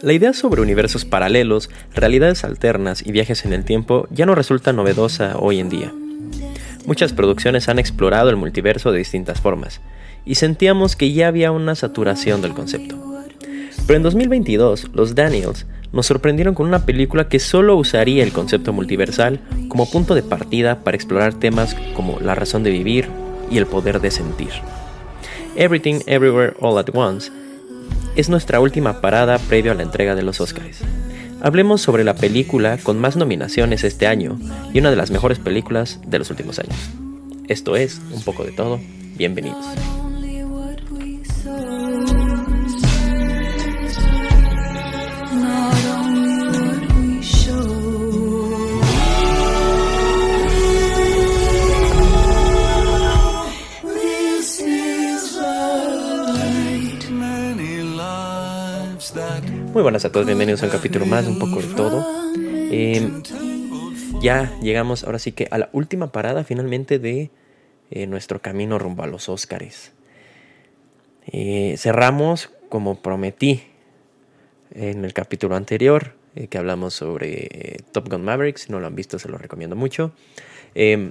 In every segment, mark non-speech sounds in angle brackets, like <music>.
La idea sobre universos paralelos, realidades alternas y viajes en el tiempo ya no resulta novedosa hoy en día. Muchas producciones han explorado el multiverso de distintas formas, y sentíamos que ya había una saturación del concepto. Pero en 2022, los Daniels nos sorprendieron con una película que solo usaría el concepto multiversal como punto de partida para explorar temas como la razón de vivir y el poder de sentir. Everything Everywhere All at Once es nuestra última parada previo a la entrega de los Oscars. Hablemos sobre la película con más nominaciones este año y una de las mejores películas de los últimos años. Esto es Un poco de todo. Bienvenidos. Muy buenas a todos, bienvenidos a un capítulo más, un poco de todo. Em, ya llegamos ahora sí que a la última parada finalmente de eh, nuestro camino rumbo a los Óscares. Eh, cerramos como prometí en el capítulo anterior eh, que hablamos sobre Top Gun Maverick, si no lo han visto se lo recomiendo mucho. Em,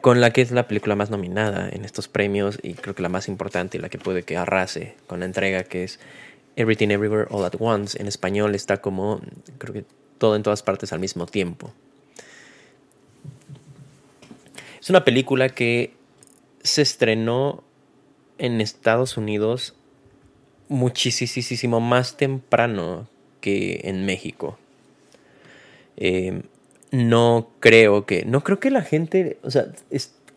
con la que es la película más nominada en estos premios y creo que la más importante y la que puede que arrase con la entrega que es Everything Everywhere All at Once. En español está como, creo que todo en todas partes al mismo tiempo. Es una película que se estrenó en Estados Unidos muchísimo más temprano que en México. Eh, no creo que, no creo que la gente, o sea,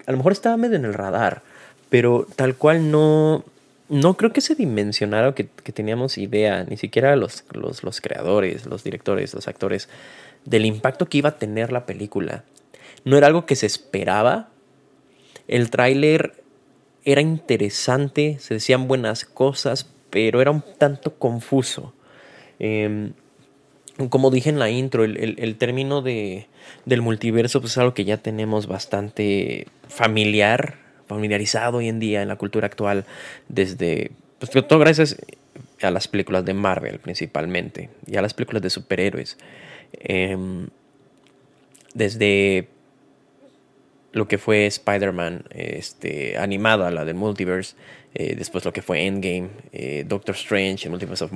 a lo mejor estaba medio en el radar, pero tal cual no, no creo que se dimensionara que, que teníamos idea, ni siquiera los, los, creadores, los directores, los actores, del impacto que iba a tener la película. No era algo que se esperaba. El tráiler era interesante, se decían buenas cosas, pero era un tanto confuso. Em, como dije en la intro, el, término de, del multiverso pues, es algo que ya tenemos bastante familiar familiarizado hoy en día en la cultura actual desde, pues todo gracias a las películas de Marvel principalmente y a las películas de superhéroes. Em, desde lo que fue Spider-Man este, animado a la del multiverse, eh, después lo que fue Endgame, eh, Doctor Strange, Multiverse of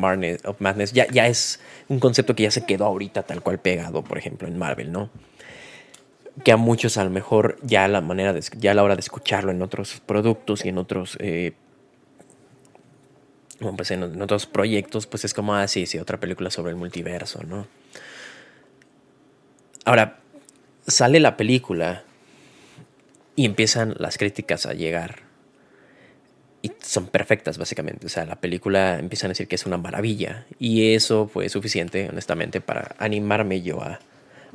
of Madness ya, ya es un concepto que ya se quedó ahorita tal cual pegado, por ejemplo, en Marvel, ¿no? Que a muchos a lo mejor ya la manera de, ya a la hora de escucharlo en otros productos y en otros eh, pues en, otros proyectos pues es como así ah, sí otra película sobre el multiverso no ahora sale la película y empiezan las críticas a llegar y son perfectas básicamente. O sea la película empiezan a decir que es una maravilla y eso fue suficiente honestamente para animarme yo a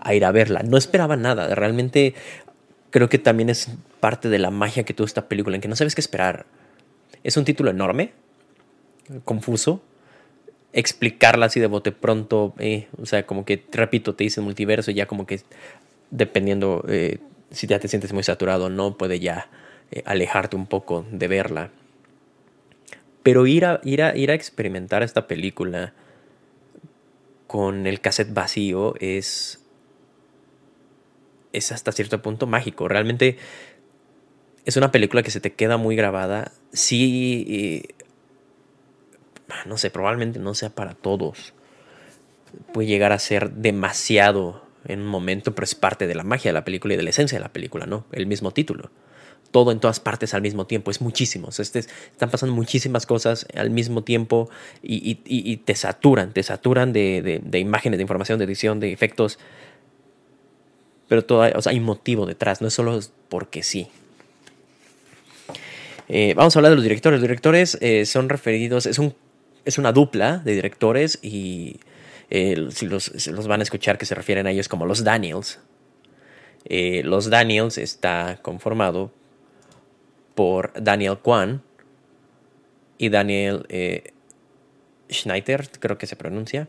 a ir a verla. No esperaba nada, realmente creo que también es parte de la magia que tuvo esta película, en que no sabes qué esperar. Es un título enorme, confuso. Explicarla así de bote pronto, eh, o sea, como que, repito, te dice multiverso, ya como que dependiendo eh, si ya te sientes muy saturado o no, puede ya eh, alejarte un poco de verla. Pero ir a, ir a, ir a experimentar esta película con el cassette vacío es es hasta cierto punto mágico. Realmente es una película que se te queda muy grabada. Sí, no sé, probablemente no sea para todos. Puede llegar a ser demasiado en un momento, pero es parte de la magia de la película y de la esencia de la película, ¿no? El mismo título. Todo en todas partes al mismo tiempo, es muchísimo. Este, están pasando muchísimas cosas al mismo tiempo y, te saturan, te saturan de imágenes, de información, de edición, de efectos pero todo, hay motivo detrás, no es solo porque sí. Eh, vamos a hablar de los directores. Los directores eh, son referidos, es, un, es una dupla de directores y eh, si los, los, van a escuchar que se refieren a ellos como los Daniels. los Daniels está conformado por Daniel Kwan y Daniel Schneider, creo que se pronuncia,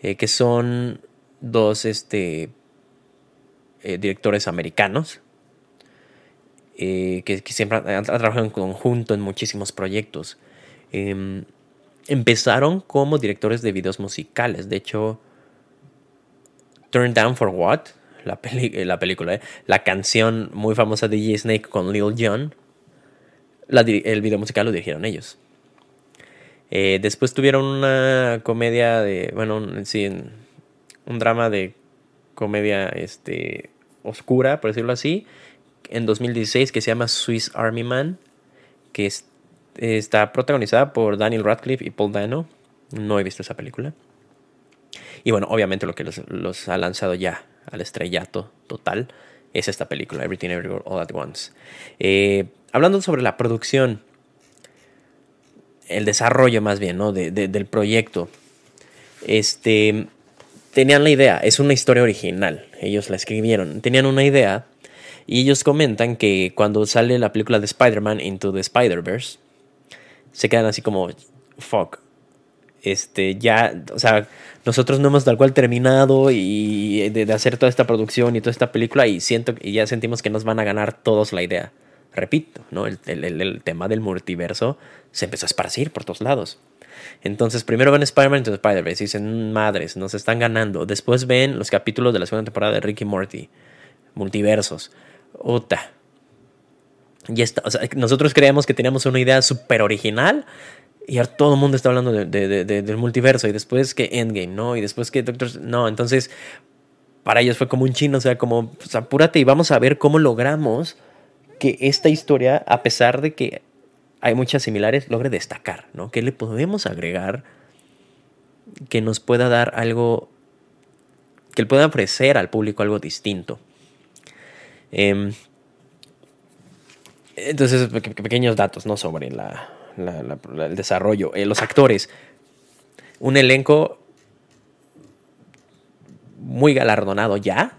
que son dos este, eh, directores americanos eh, que, siempre han, trabajado en conjunto en muchísimos proyectos. Em, empezaron como directores de videos musicales. De hecho, Turn Down for What, la, la película, ¿eh? la canción muy famosa de J. Snake con Lil Jon, el video musical lo dirigieron ellos. Eh, después tuvieron una comedia de, bueno, sí, un drama de comedia este, oscura, por decirlo así, en 2016 que se llama Swiss Army Man, que está protagonizada por Daniel Radcliffe y Paul Dano. No he visto esa película. Y bueno, obviamente lo que los, ha lanzado ya al estrellato total es esta película, Everything Everywhere All at Once. Eh, hablando sobre la producción, el desarrollo más bien, ¿no? del proyecto. Este, tenían la idea, es una historia original, ellos la escribieron, tenían una idea y ellos comentan que cuando sale la película de Spider-Man Into the Spider-Verse, se quedan así como, fuck, este, ya, o sea, nosotros no hemos tal cual terminado y de, hacer toda esta producción y toda esta película y siento y ya sentimos que nos van a ganar todos la idea. Repito, ¿no? El, el tema del multiverso se empezó a esparcir por todos lados. Entonces, primero ven Spider-Man Into Spider-Verse y dicen, madres, nos están ganando. Después ven los capítulos de la segunda temporada de Ricky Morty, multiversos. Uta. Y está, nosotros creíamos que teníamos una idea súper original y ahora todo el mundo está hablando de, del multiverso y después que Endgame, ¿no? Y después que Doctor... No, entonces para ellos fue como un chino, o sea, como, pues, apúrate y vamos a ver cómo logramos que esta historia, a pesar de que hay muchas similares, logre destacar, ¿no? ¿Qué le podemos agregar que nos pueda dar algo, que le pueda ofrecer al público algo distinto? Em, entonces, pequeños datos, ¿no? Sobre el desarrollo. Eh, los actores. Un elenco muy galardonado ya.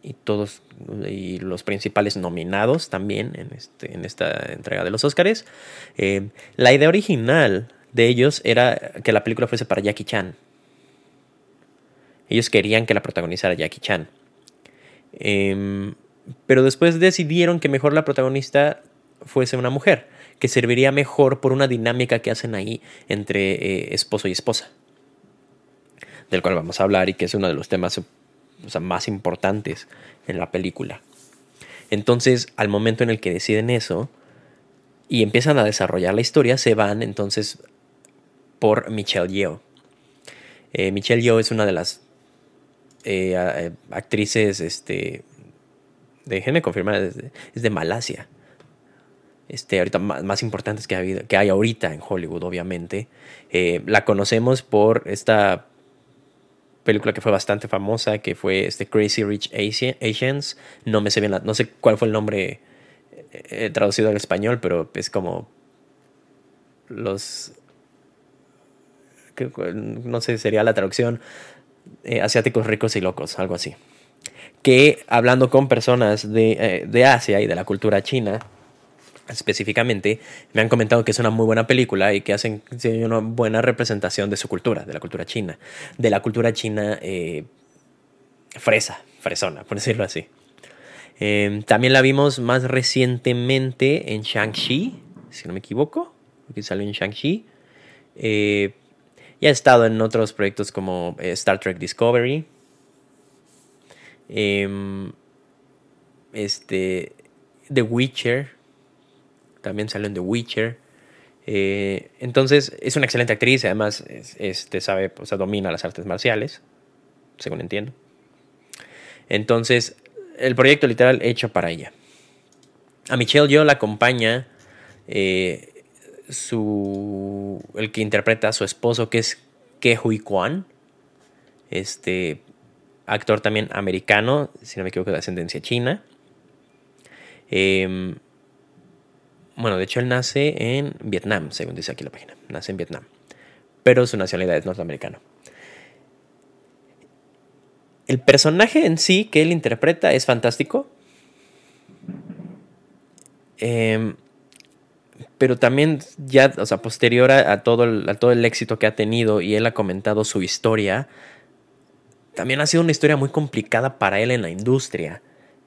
Y todos, y los principales nominados también en, este, en esta entrega de los Oscars. Eh, la idea original de ellos era que la película fuese para Jackie Chan. Ellos querían que la protagonizara Jackie Chan. Em, pero después decidieron que mejor la protagonista fuese una mujer, que serviría mejor por una dinámica que hacen ahí entre eh, esposo y esposa, del cual vamos a hablar y que es uno de los temas más importantes en la película. Entonces, al momento en el que deciden eso y empiezan a desarrollar la historia, se van entonces por Michelle Yeoh. Eh, Michelle Yeoh es una de las eh, actrices este, déjenme confirmar, es de, es de Malasia. Este, ahorita más, importantes que, ha que hay ahorita en Hollywood, obviamente. Eh, la conocemos por esta película que fue bastante famosa, que fue este Crazy Rich Asians. No me sé bien, no sé cuál fue el nombre eh, traducido al español, pero es como los, no sé, sería la traducción eh, asiáticos ricos y locos, algo así que hablando con personas de, eh, Asia y de la cultura china, específicamente, me han comentado que es una muy buena película y que hacen una buena representación de su cultura, de la cultura china, de la cultura china eh, fresa, fresona, por decirlo así. Em, también la vimos más recientemente en Shang-Chi, si no me equivoco, que salió en Shang-Chi. Eh, y ha estado en otros proyectos como Star Trek Discovery, Em, este, The Witcher, también salió en The Witcher. Eh, entonces es una excelente actriz, además este, sabe, o sea, domina las artes marciales, según entiendo. Entonces, el proyecto literal hecho para ella. A Michelle yo la acompaña eh, su, el que interpreta a su esposo, que es Ke Hui Kwan. Este, actor también americano, si no me equivoco, de ascendencia china. Em, bueno, de hecho él nace en Vietnam, según dice aquí la página. Nace en Vietnam. Pero su nacionalidad es norteamericano. El personaje en sí que él interpreta es fantástico. Em, pero también ya, o sea, posterior a, todo a todo el éxito que ha tenido y él ha comentado su historia, también ha sido una historia muy complicada para él en la industria,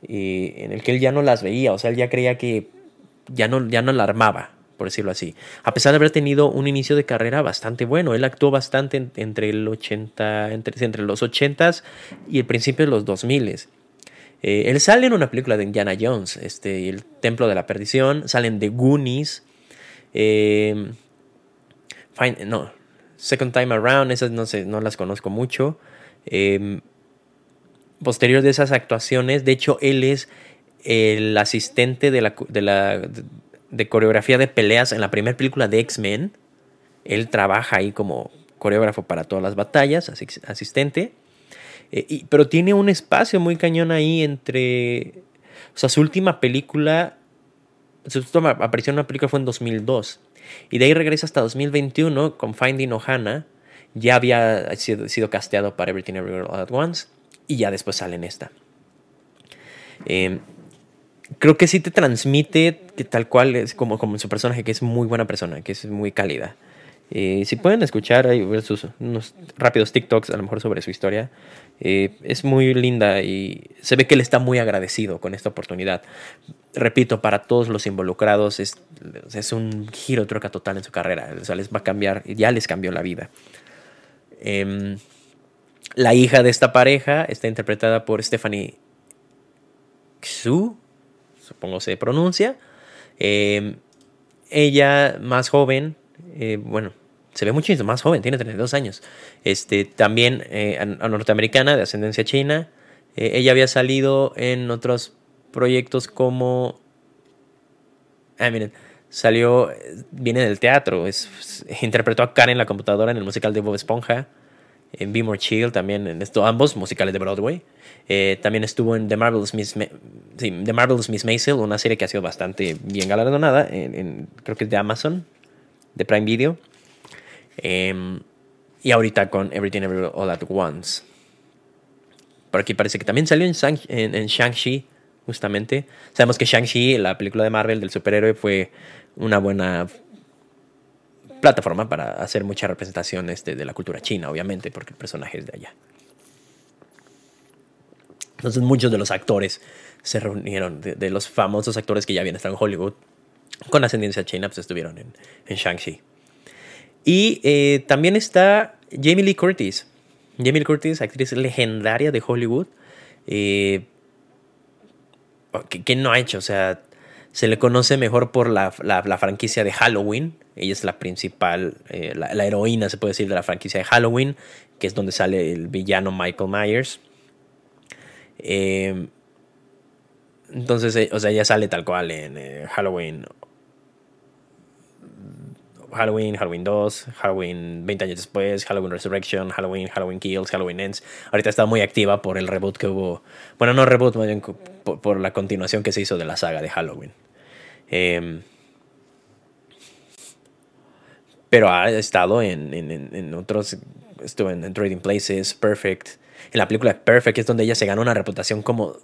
y en el que él ya no las veía, o sea, él ya creía que ya no, ya no la por decirlo así. A pesar de haber tenido un inicio de carrera bastante bueno. Él actuó bastante entre, el 80, entre, entre los 80s y el principio de los 2000s. Eh, él sale en una película de Indiana Jones, este, El Templo de la Perdición, salen de Goonies, eh, no, Second Time Around, esas no, sé, no las conozco mucho. Eh, posterior de esas actuaciones, de hecho, él es el asistente de la, de la de coreografía de peleas en la primera película de X-Men. Él trabaja ahí como coreógrafo para todas las batallas, asistente. Eh, pero tiene un espacio muy cañón ahí entre... O sea, su última película, su última aparición en una película fue en 2002. Y de ahí regresa hasta 2021 con Finding Ohana. Ya había sido, casteado para Everything Everywhere All At Once. Y ya después sale en esta. Em, creo que sí te transmite que tal cual es como, como su personaje, que es muy buena persona, que es muy cálida. Eh, si pueden escuchar ver sus unos rápidos TikToks a lo mejor sobre su historia, eh, es muy linda y se ve que él está muy agradecido con esta oportunidad. Repito, para todos los involucrados es, es un giro troca total en su carrera. O sea, les va a cambiar, ya les cambió la vida. Em, la hija de esta pareja está interpretada por Stephanie Xu, supongo se pronuncia. Em, ella, más joven, eh, bueno, se ve muchísimo más joven, tiene 32 años. Este, también eh, norteamericana, de ascendencia china. Eh, ella había salido en otros proyectos como... Ah, miren, salió, viene del teatro, es, interpretó a Karen en la computadora en el musical de Bob Esponja, en Be More Chill también, en esto, ambos musicales de Broadway. Eh, también estuvo en The Marvelous Miss, The Marvelous Miss Maisel, una serie que ha sido bastante bien galardonada, en, creo que es de Amazon, de Prime Video. Em, y ahorita con Everything Everywhere All At Once. Por aquí parece que también salió en, en, Shang-Chi, justamente. Sabemos que Shang-Chi, la película de Marvel del superhéroe, fue una buena plataforma para hacer mucha representación este, de la cultura china, obviamente, porque el personaje es de allá. Entonces muchos de los actores se reunieron, de, los famosos actores que ya habían estado en Hollywood, con ascendencia china, pues estuvieron en, en Shang-Chi. Y eh, también está Jamie Lee Curtis. Jamie Lee Curtis, actriz legendaria de Hollywood. Eh, ¿Qué no ha hecho? O sea, se le conoce mejor por la, franquicia de Halloween. Ella es la principal, eh, la, heroína, se puede decir, de la franquicia de Halloween, que es donde sale el villano Michael Myers. Eh, entonces, eh, o sea, ella sale tal cual en eh, Halloween. Halloween, Halloween 2, Halloween 20 años después, Halloween Resurrection, Halloween, Halloween Kills, Halloween Ends. Ahorita está muy activa por el reboot que hubo. Bueno, no reboot, por, la continuación que se hizo de la saga de Halloween. Em, pero ha estado en, en, en otros. Estuvo en Trading Places, Perfect en la película Perfect, es donde ella se ganó una reputación como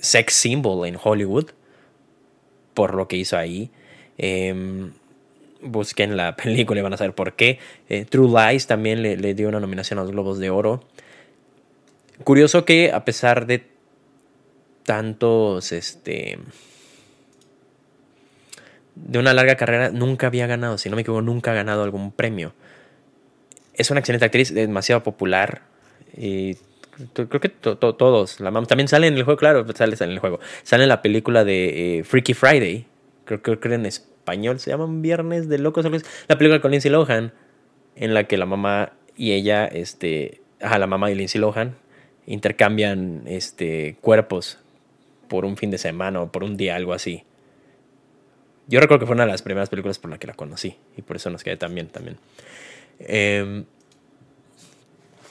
sex symbol en Hollywood por lo que hizo ahí. Eh, busquen la <laughs> película y van a saber por qué. Eh, True Lies también le, le, dio una nominación a los Globos de Oro. Curioso que a pesar de tantos, este, de una larga carrera, nunca había ganado, si no me equivoco, nunca ha ganado algún premio. Es una excelente actriz, demasiado popular. Y creo que todos. La también sale en el juego, claro, sale, en el juego. Sale en la película de eh, Freaky Friday. Creo, que en español se llama Viernes de Locos. La película con Lindsay Lohan. En la que la mamá y ella, este. Ajá, la mamá y Lindsay Lohan intercambian este, cuerpos por un fin de semana o por un día, algo así. Yo recuerdo que fue una de las primeras películas por la que la conocí y por eso nos quedé también. también. Eh,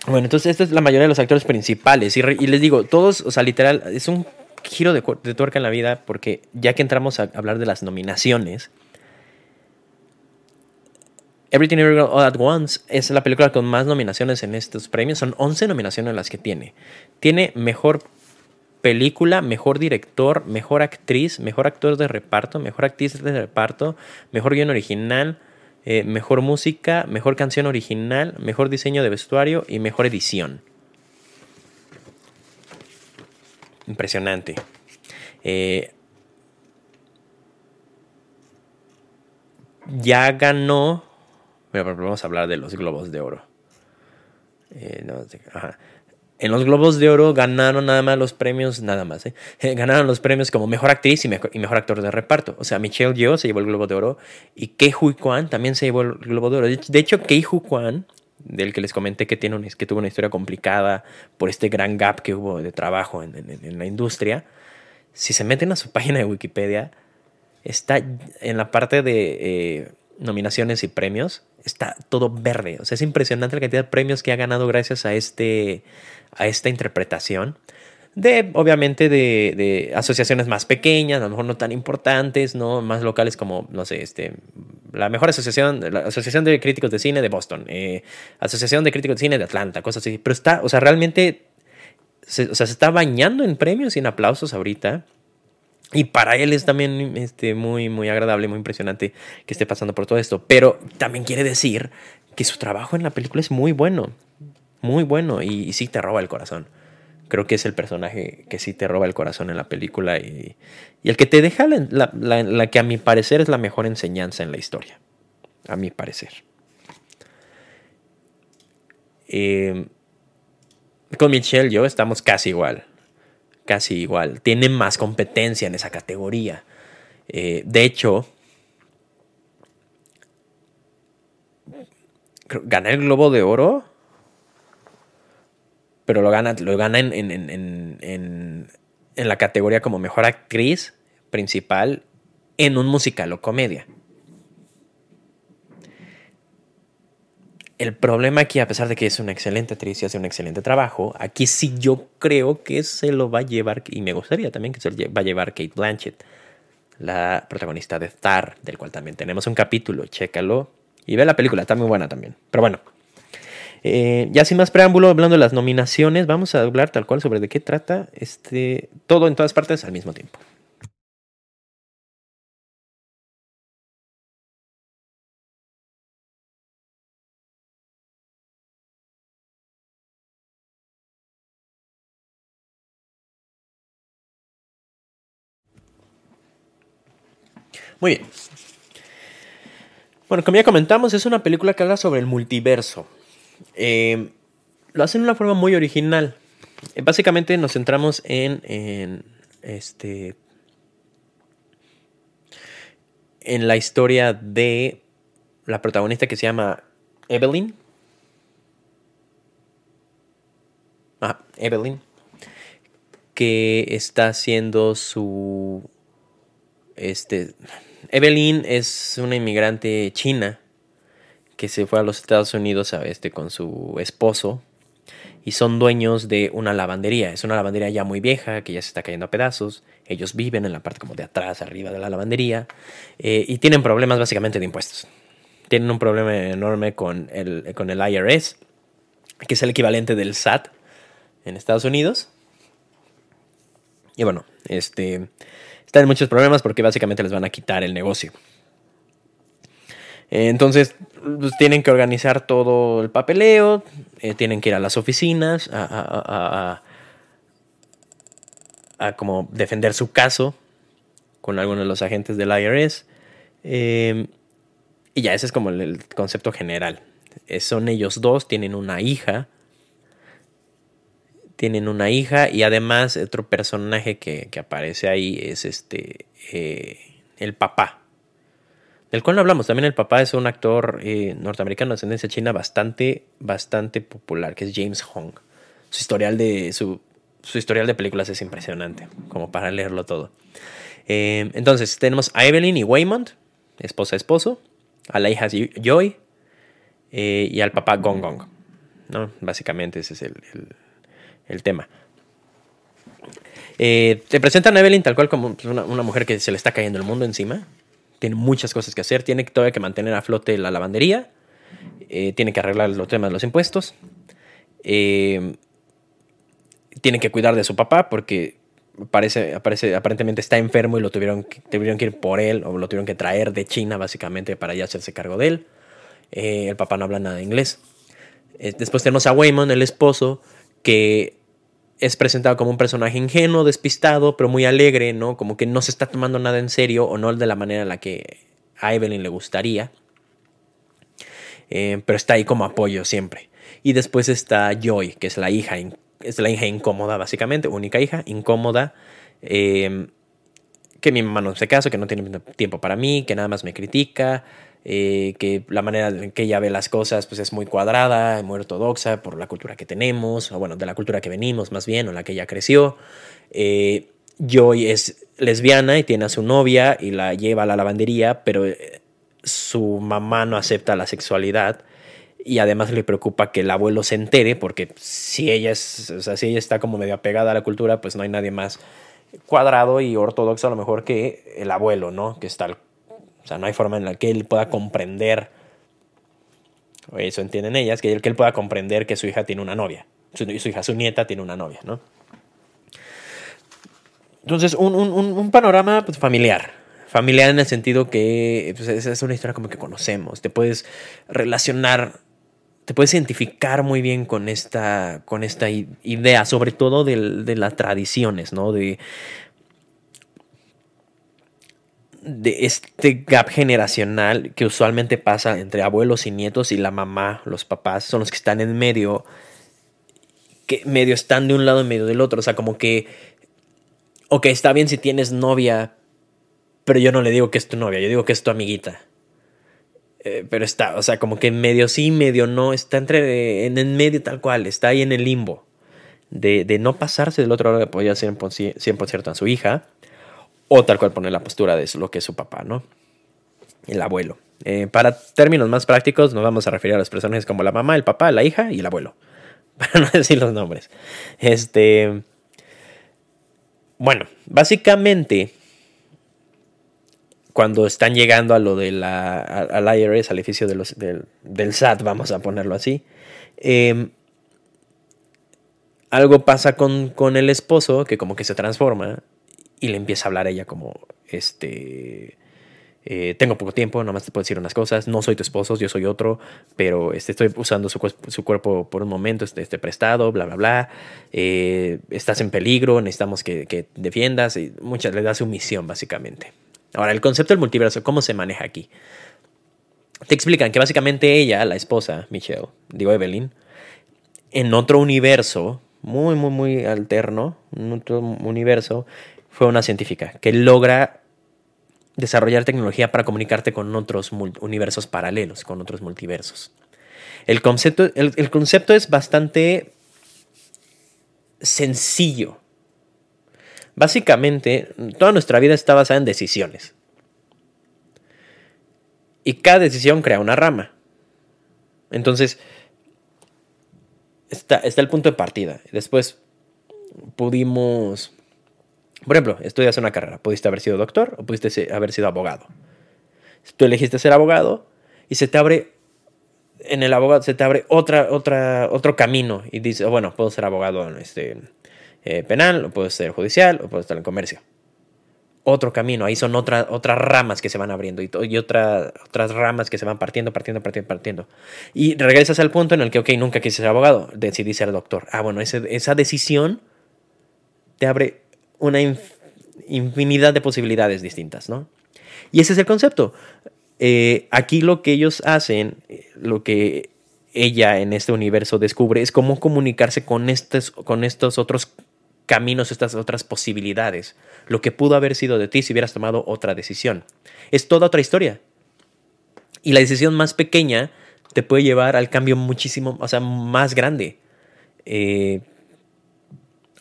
bueno, entonces esta es la mayoría de los actores principales. Y, les digo, todos, o sea, literal, es un giro de, tuerca en la vida porque ya que entramos a hablar de las nominaciones, Everything Everywhere All At Once es la película con más nominaciones en estos premios. Son 11 nominaciones las que tiene. Tiene mejor película, mejor director, mejor actriz, mejor actor de reparto, mejor actriz de reparto, mejor guion original, eh, mejor música, mejor canción original, mejor diseño de vestuario y mejor edición. Impresionante. Eh, ya ganó. vamos a hablar de los globos de oro. Eh, en los Globos de Oro ganaron nada más los premios, nada más, ¿eh? <laughs> ganaron los premios como mejor actriz y mejor, y mejor, actor de reparto. O sea, Michelle Yeoh se llevó el Globo de Oro y Kei Hui Kwan también se llevó el Globo de Oro. De hecho, Kei Hui Kwan, del que les comenté que, tiene que tuvo una historia complicada por este gran gap que hubo de trabajo en, en la industria, si se meten a su <laughs> página de Wikipedia, está en la parte de eh, nominaciones y premios, está todo verde. O sea, es impresionante la cantidad de premios que ha ganado gracias a, este, a esta interpretación. De, obviamente, de, asociaciones más pequeñas, a lo mejor no tan importantes, ¿no? Más locales como, no sé, este, la mejor asociación, la Asociación de Críticos de Cine de Boston, eh, Asociación de Críticos de Cine de Atlanta, cosas así. Pero está, o sea, realmente, o sea, se está bañando en premios y en aplausos ahorita. Y para él es también este, muy, muy agradable, muy impresionante que esté pasando por todo esto. Pero también quiere decir que su trabajo en la película es muy bueno. Muy bueno. Y, sí te roba el corazón. Creo que es el personaje que sí te roba el corazón en la película. Y, el que te deja la, la, que a mi parecer es la mejor enseñanza en la historia. A mi parecer. Eh, con Michelle yo estamos casi igual casi igual. Tiene más competencia en esa categoría. Eh, de hecho, gana el Globo de Oro, pero lo gana, lo gana en, en, la categoría como mejor actriz principal en un musical o comedia. El problema aquí, a pesar de que es una excelente actriz y hace un excelente trabajo, aquí sí yo creo que se lo va a llevar, y me gustaría también que se lo va a llevar Kate Blanchett, la protagonista de Star, del cual también tenemos un capítulo, chécalo y ve la película, está muy buena también. Pero bueno, eh, ya sin más preámbulo, hablando de las nominaciones, vamos a hablar tal cual sobre de qué trata este, todo en todas partes al mismo tiempo. Muy bien. Bueno, como ya comentamos, es una película que habla sobre el multiverso. Eh, lo hacen de una forma muy original. Eh, básicamente nos centramos en, en, este en la historia de la protagonista que se llama Evelyn. Ah, Evelyn. Que está haciendo su este, Evelyn es una inmigrante china que se fue a los Estados Unidos a este, con su esposo y son dueños de una lavandería. Es una lavandería ya muy vieja que ya se está cayendo a pedazos. Ellos viven en la parte como de atrás, arriba de la lavandería eh, y tienen problemas básicamente de impuestos. Tienen un problema enorme con el, con el IRS, que es el equivalente del SAT en Estados Unidos. Y bueno, este están en muchos problemas porque básicamente les van a quitar el negocio. Entonces, pues, tienen que organizar todo el papeleo, eh, tienen que ir a las oficinas a, como defender su caso con algunos de los agentes del IRS. Eh, y ya ese es como el, concepto general. Eh, son ellos dos, tienen una hija tienen una hija y además otro personaje que, aparece ahí es este eh, el papá del cual no hablamos también el papá es un actor eh, norteamericano de ascendencia china bastante bastante popular que es James Hong su historial de su, historial de películas es impresionante como para leerlo todo eh, entonces tenemos a Evelyn y Waymond esposa esposo a la hija Joy y al papá Gong Gong ¿no? básicamente ese es el el tema. Eh, te presentan a Evelyn tal cual como pues, una, mujer que se le está cayendo el mundo encima. Tiene muchas cosas que hacer. Tiene todavía que mantener a flote la lavandería. Eh, tiene que arreglar los temas de los impuestos. Eh, tiene que cuidar de su papá porque parece, aparentemente está enfermo y lo tuvieron, tuvieron que ir por él o lo tuvieron que traer de China básicamente para ya hacerse cargo de él. el papá no habla nada de inglés. después tenemos a Waymon, el esposo, que es presentado como un personaje ingenuo, despistado, pero muy alegre, ¿no? Como que no se está tomando nada en serio o no de la manera en la que a Evelyn le gustaría. Eh, pero está ahí como apoyo siempre. Y después está Joy, que es la hija, es la hija incómoda, básicamente, única hija, incómoda. Eh, que mi mamá no hace caso, que no tiene tiempo para mí, que nada más me critica, eh, que la manera en que ella ve las cosas pues es muy cuadrada, muy ortodoxa por la cultura que tenemos, o bueno, de la cultura que venimos más bien, o la que ella creció. Eh, Joy es lesbiana y tiene a su novia y la lleva a la lavandería, pero eh, su mamá no acepta la sexualidad y además le preocupa que el abuelo se entere porque si ella es, o sea, si ella está como medio apegada a la cultura, pues no hay nadie más cuadrado y ortodoxo a lo mejor que el abuelo, ¿no? Que está, o sea, no hay forma en la que él pueda comprender, eso entienden ellas, que él, pueda comprender que su hija tiene una novia, su, su hija, su nieta tiene una novia, ¿no? Entonces, un, un, un panorama pues, familiar, familiar en el sentido que pues, es una historia como que conocemos, te puedes relacionar te puedes identificar muy bien con esta, con esta idea, sobre todo de, las tradiciones, ¿no? De, de este gap generacional que usualmente pasa entre abuelos y nietos y la mamá, los papás, son los que están en medio, que medio están de un lado y medio del otro. O sea, como que, ok, está bien si tienes novia, pero yo no le digo que es tu novia, yo digo que es tu amiguita. Eh, pero está, o sea, como que medio sí, medio no, está entre en el medio tal cual, está ahí en el limbo. De, de no pasarse del otro lado de apoyar 100%, a su hija, o tal cual poner la postura de lo que es su papá, ¿no? El abuelo. Eh, para términos más prácticos, nos vamos a referir a las personas como la mamá, el papá, la hija y el abuelo. <laughs> Para no decir los nombres. Este. Bueno, básicamente cuando están llegando a lo de la, al IRS, al edificio de los, del, del, SAT, vamos a ponerlo así, em, algo pasa con, con, el esposo que como que se transforma y le empieza a hablar a ella como, este, eh, tengo poco tiempo, nomás te puedo decir unas cosas, no soy tu esposo, yo soy otro, pero este, estoy usando su, su cuerpo por un momento, este, este prestado, bla, bla, bla, eh, estás en peligro, necesitamos que, que defiendas, y muchas le da su misión básicamente. Ahora, el concepto del multiverso, ¿cómo se maneja aquí? Te explican que básicamente ella, la esposa, Michelle, digo Evelyn, en otro universo, muy, muy, muy alterno, en otro universo, fue una científica que logra desarrollar tecnología para comunicarte con otros universos paralelos, con otros multiversos. El concepto, el concepto es bastante sencillo Básicamente, toda nuestra vida está basada en decisiones. Y cada decisión crea una rama. Entonces, está, está el punto de partida. Después pudimos, por ejemplo, estudias una carrera. Pudiste haber sido doctor o pudiste haber sido abogado. Tú elegiste ser abogado y se te abre, en el abogado se te abre otra, otra, otro camino y dices, bueno, puedo ser abogado en este, eh, penal, o puede ser judicial, o puede estar en comercio. Otro camino, ahí son otras otras ramas que se van abriendo y, y otras ramas que se van partiendo, partiendo, partiendo, partiendo. Y regresas al punto en el que, ok, nunca quise ser abogado, decidí ser doctor. Ah, bueno, esa decisión te abre una infinidad de posibilidades distintas, ¿no? Y ese es el concepto. Eh, aquí lo que ellos hacen, lo que ella en este universo descubre es cómo comunicarse con estos, con estos otros caminos, estas otras posibilidades. Lo que pudo haber sido de ti si hubieras tomado otra decisión. Es toda otra historia. Y la decisión más pequeña te puede llevar al cambio muchísimo, o sea, más grande. Eh,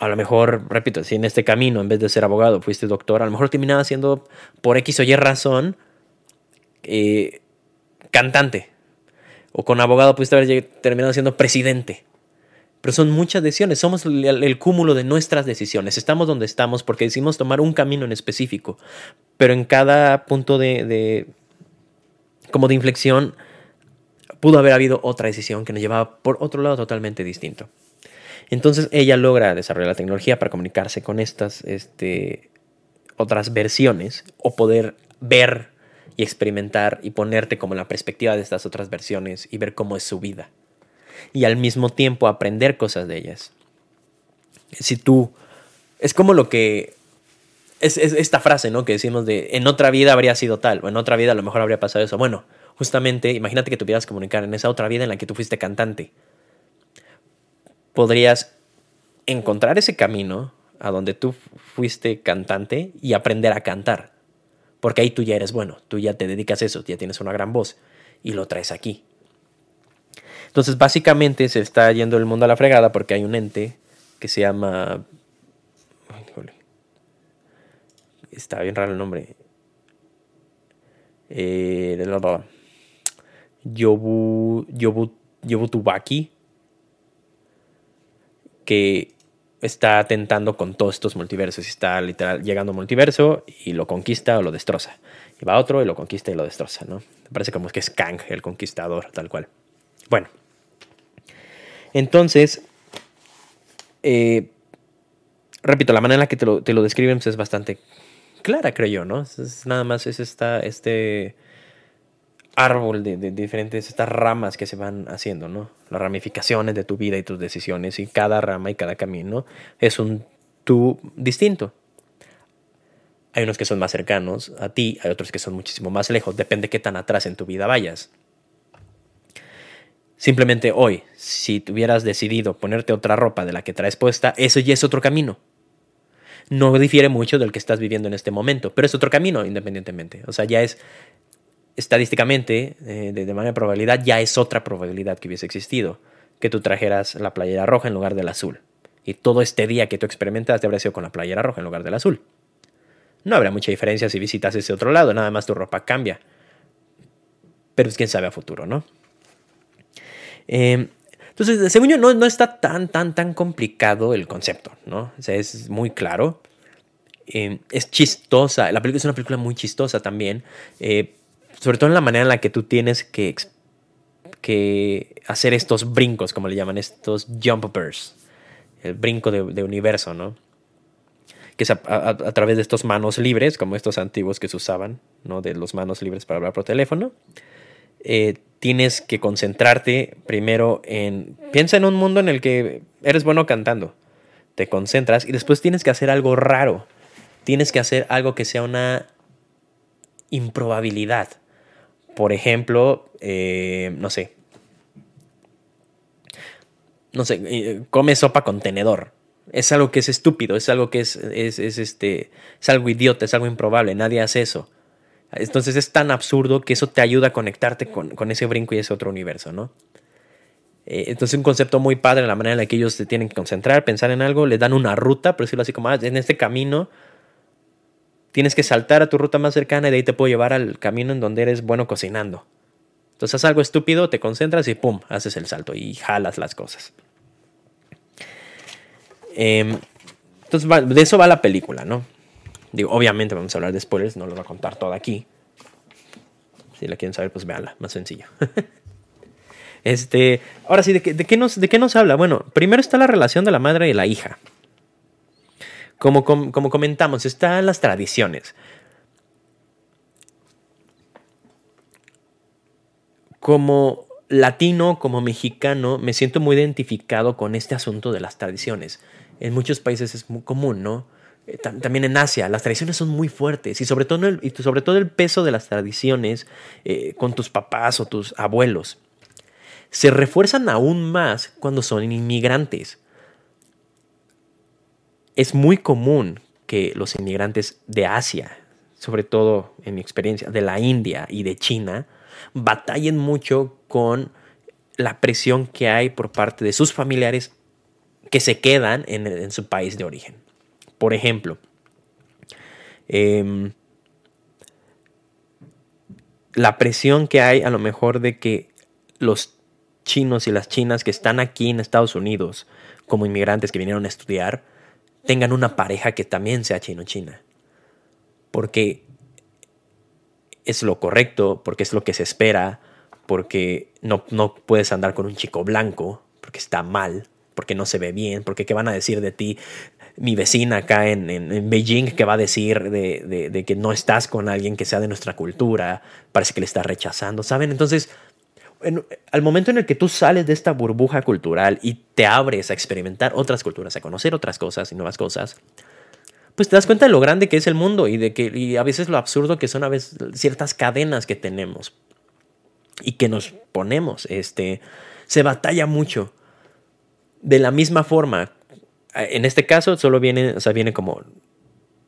a lo mejor, repito, si en este camino, en vez de ser abogado, fuiste doctor, a lo mejor terminaba siendo, por X o Y razón, eh, cantante. O con abogado pudiste haber terminado siendo presidente. Pero son muchas decisiones, somos el, cúmulo de nuestras decisiones. Estamos donde estamos porque decidimos tomar un camino en específico. Pero en cada punto de, como de inflexión pudo haber habido otra decisión que nos llevaba por otro lado totalmente distinto. Entonces ella logra desarrollar la tecnología para comunicarse con estas este, otras versiones o poder ver y experimentar y ponerte como en la perspectiva de estas otras versiones y ver cómo es su vida y al mismo tiempo aprender cosas de ellas. Si tú, es como lo que es, esta frase, ¿no? Que decimos de en otra vida habría sido tal, o en otra vida a lo mejor habría pasado eso. Bueno, justamente, imagínate que tuvieras comunicar en esa otra vida en la que tú fuiste cantante. Podrías encontrar ese camino a donde tú fuiste cantante y aprender a cantar. Porque ahí tú ya eres bueno, tú ya te dedicas a eso, ya tienes una gran voz y lo traes aquí. Entonces, básicamente se está yendo el mundo a la fregada porque hay un ente que se llama. Está bien raro el nombre. Eh, Yobu, Yobu, Yobutubaki. Que está atentando con todos estos multiversos. Está literal llegando a multiverso y lo conquista o lo destroza. Y va a otro y lo conquista y lo destroza, ¿no? Parece como que es Kang, el conquistador, tal cual. Bueno. Entonces, eh, repito, la manera en la que te lo, te describen pues, es bastante clara, creo yo, ¿no? Es, nada más es esta, este árbol de, diferentes, estas ramas que se van haciendo, ¿no? Las ramificaciones de tu vida y tus decisiones y cada rama y cada camino es un tú distinto. Hay unos que son más cercanos a ti, hay otros que son muchísimo más lejos, depende qué tan atrás en tu vida vayas. Simplemente hoy, si tuvieras decidido ponerte otra ropa de la que traes puesta, eso ya es otro camino. No difiere mucho del que estás viviendo en este momento, pero es otro camino independientemente. O sea, ya es estadísticamente, eh, de, manera de probabilidad, ya es otra probabilidad que hubiese existido que tú trajeras la playera roja en lugar del azul. Y todo este día que tú experimentaste habría sido con la playera roja en lugar del azul. No habrá mucha diferencia si visitas ese otro lado, nada más tu ropa cambia. Pero es quién sabe a futuro, ¿no? Em, entonces, según yo, no, no, está tan, tan, tan complicado el concepto, ¿no? O sea, es muy claro. Em, es chistosa. La película es una película muy chistosa también. Eh, sobre todo en la manera en la que tú tienes que, que hacer estos brincos, como le llaman, estos jumpers. El brinco de, universo, ¿no? Que es a, través de estos manos libres, como estos antiguos que se usaban, ¿no? De los manos libres para hablar por teléfono. Eh, tienes que concentrarte primero en... Piensa en un mundo en el que eres bueno cantando. Te concentras y después tienes que hacer algo raro. Tienes que hacer algo que sea una improbabilidad. Por ejemplo, eh, no sé. No sé, eh, come sopa con tenedor. Es algo que es estúpido, es algo que es, es, es, este, es algo idiota, es algo improbable. Nadie hace eso. Entonces es tan absurdo que eso te ayuda a conectarte con, ese brinco y ese otro universo, ¿no? Eh, entonces es un concepto muy padre la manera en la que ellos se tienen que concentrar, pensar en algo, le dan una ruta, por decirlo así como, ah, en este camino tienes que saltar a tu ruta más cercana y de ahí te puedo llevar al camino en donde eres bueno cocinando. Entonces haz algo estúpido, te concentras y pum, haces el salto y jalas las cosas. Em, entonces de eso va la película, ¿no? Obviamente vamos a hablar de spoilers, no lo voy a contar todo aquí. Si la quieren saber, pues véanla, más sencillo. <laughs> este, ahora sí, ¿de qué, nos, ¿de qué nos habla? Bueno, primero está la relación de la madre y la hija. Como, como, comentamos, están las tradiciones. Como latino, como mexicano, me siento muy identificado con este asunto de las tradiciones. En muchos países es muy común, ¿no? Eh, también en Asia, las tradiciones son muy fuertes y sobre todo el, y sobre todo el peso de las tradiciones eh, con tus papás o tus abuelos se refuerzan aún más cuando son inmigrantes. Es muy común que los inmigrantes de Asia, sobre todo en mi experiencia, de la India y de China, batallen mucho con la presión que hay por parte de sus familiares que se quedan en su país de origen. Por ejemplo, em, la presión que hay a lo mejor de que los chinos y las chinas que están aquí en Estados Unidos como inmigrantes que vinieron a estudiar tengan una pareja que también sea chino-china. Porque es lo correcto, porque es lo que se espera, porque no, no puedes andar con un chico blanco, porque está mal, porque no se ve bien, porque qué van a decir de ti mi vecina acá en, en, Beijing que va a decir de, de, que no estás con alguien que sea de nuestra cultura, parece que le estás rechazando, ¿saben? Entonces, al momento en el que tú sales de esta burbuja cultural y te abres a experimentar otras culturas, a conocer otras cosas y nuevas cosas, pues te das cuenta de lo grande que es el mundo y de que y a veces lo absurdo que son a veces ciertas cadenas que tenemos y que nos ponemos. Este, se batalla mucho. De la misma forma, en este caso solo viene, o sea, viene como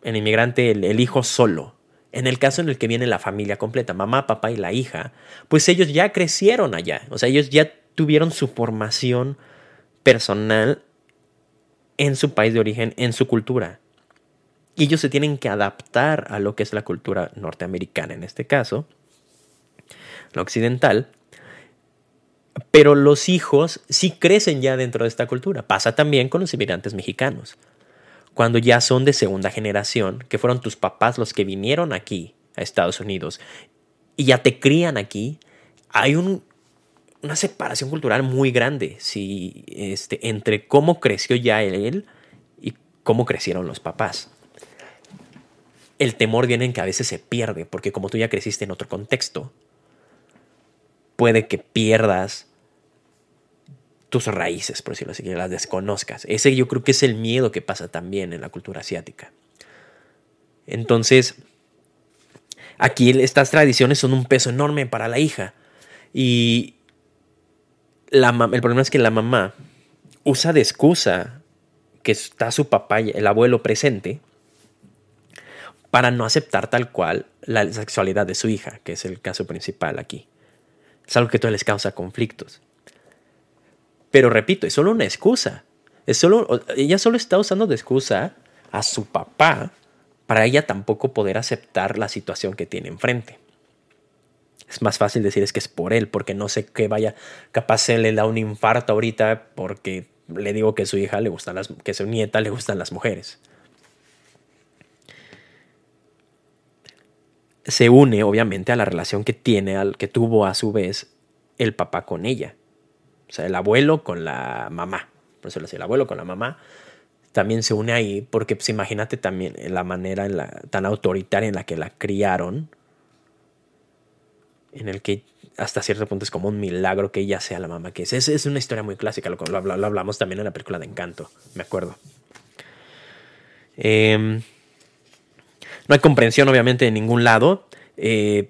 el inmigrante, el, hijo solo. En el caso en el que viene la familia completa, mamá, papá y la hija, pues ellos ya crecieron allá. O sea, ellos ya tuvieron su formación personal en su país de origen, en su cultura. Y ellos se tienen que adaptar a lo que es la cultura norteamericana en este caso, la occidental. Pero los hijos sí crecen ya dentro de esta cultura. Pasa también con los inmigrantes mexicanos. Cuando ya son de segunda generación, que fueron tus papás los que vinieron aquí a Estados Unidos y ya te crían aquí, hay una separación cultural muy grande si, este, entre cómo creció ya él y cómo crecieron los papás. El temor viene en que a veces se pierde, porque como tú ya creciste en otro contexto, puede que pierdas raíces, por decirlo así, que las desconozcas. Ese yo creo que es el miedo que pasa también en la cultura asiática. Entonces, aquí estas tradiciones son un peso enorme para la hija. Y la, el problema es que la mamá usa de excusa que está su papá, el abuelo presente, para no aceptar tal cual la sexualidad de su hija, que es el caso principal aquí. Es algo que todo les causa conflictos. Pero repito, es solo una excusa. Es solo, ella solo está usando de excusa a su papá para ella tampoco poder aceptar la situación que tiene enfrente. Es más fácil decir es que es por él, porque no sé qué vaya, capaz se le da un infarto ahorita porque le digo que su hija le gustan las, que su nieta le gustan las mujeres. se une obviamente a la relación que tiene, al que tuvo a su vez el papá con ella. O sea, el abuelo con la mamá. Por eso lo el abuelo con la mamá también se une ahí porque pues imagínate también la manera tan autoritaria en la que la criaron, en el que hasta cierto punto es como un milagro que ella sea la mamá que es. Es, una historia muy clásica, lo, hablamos también en la película de Encanto, me acuerdo. Eh, no hay comprensión, obviamente, de ningún lado. Eh,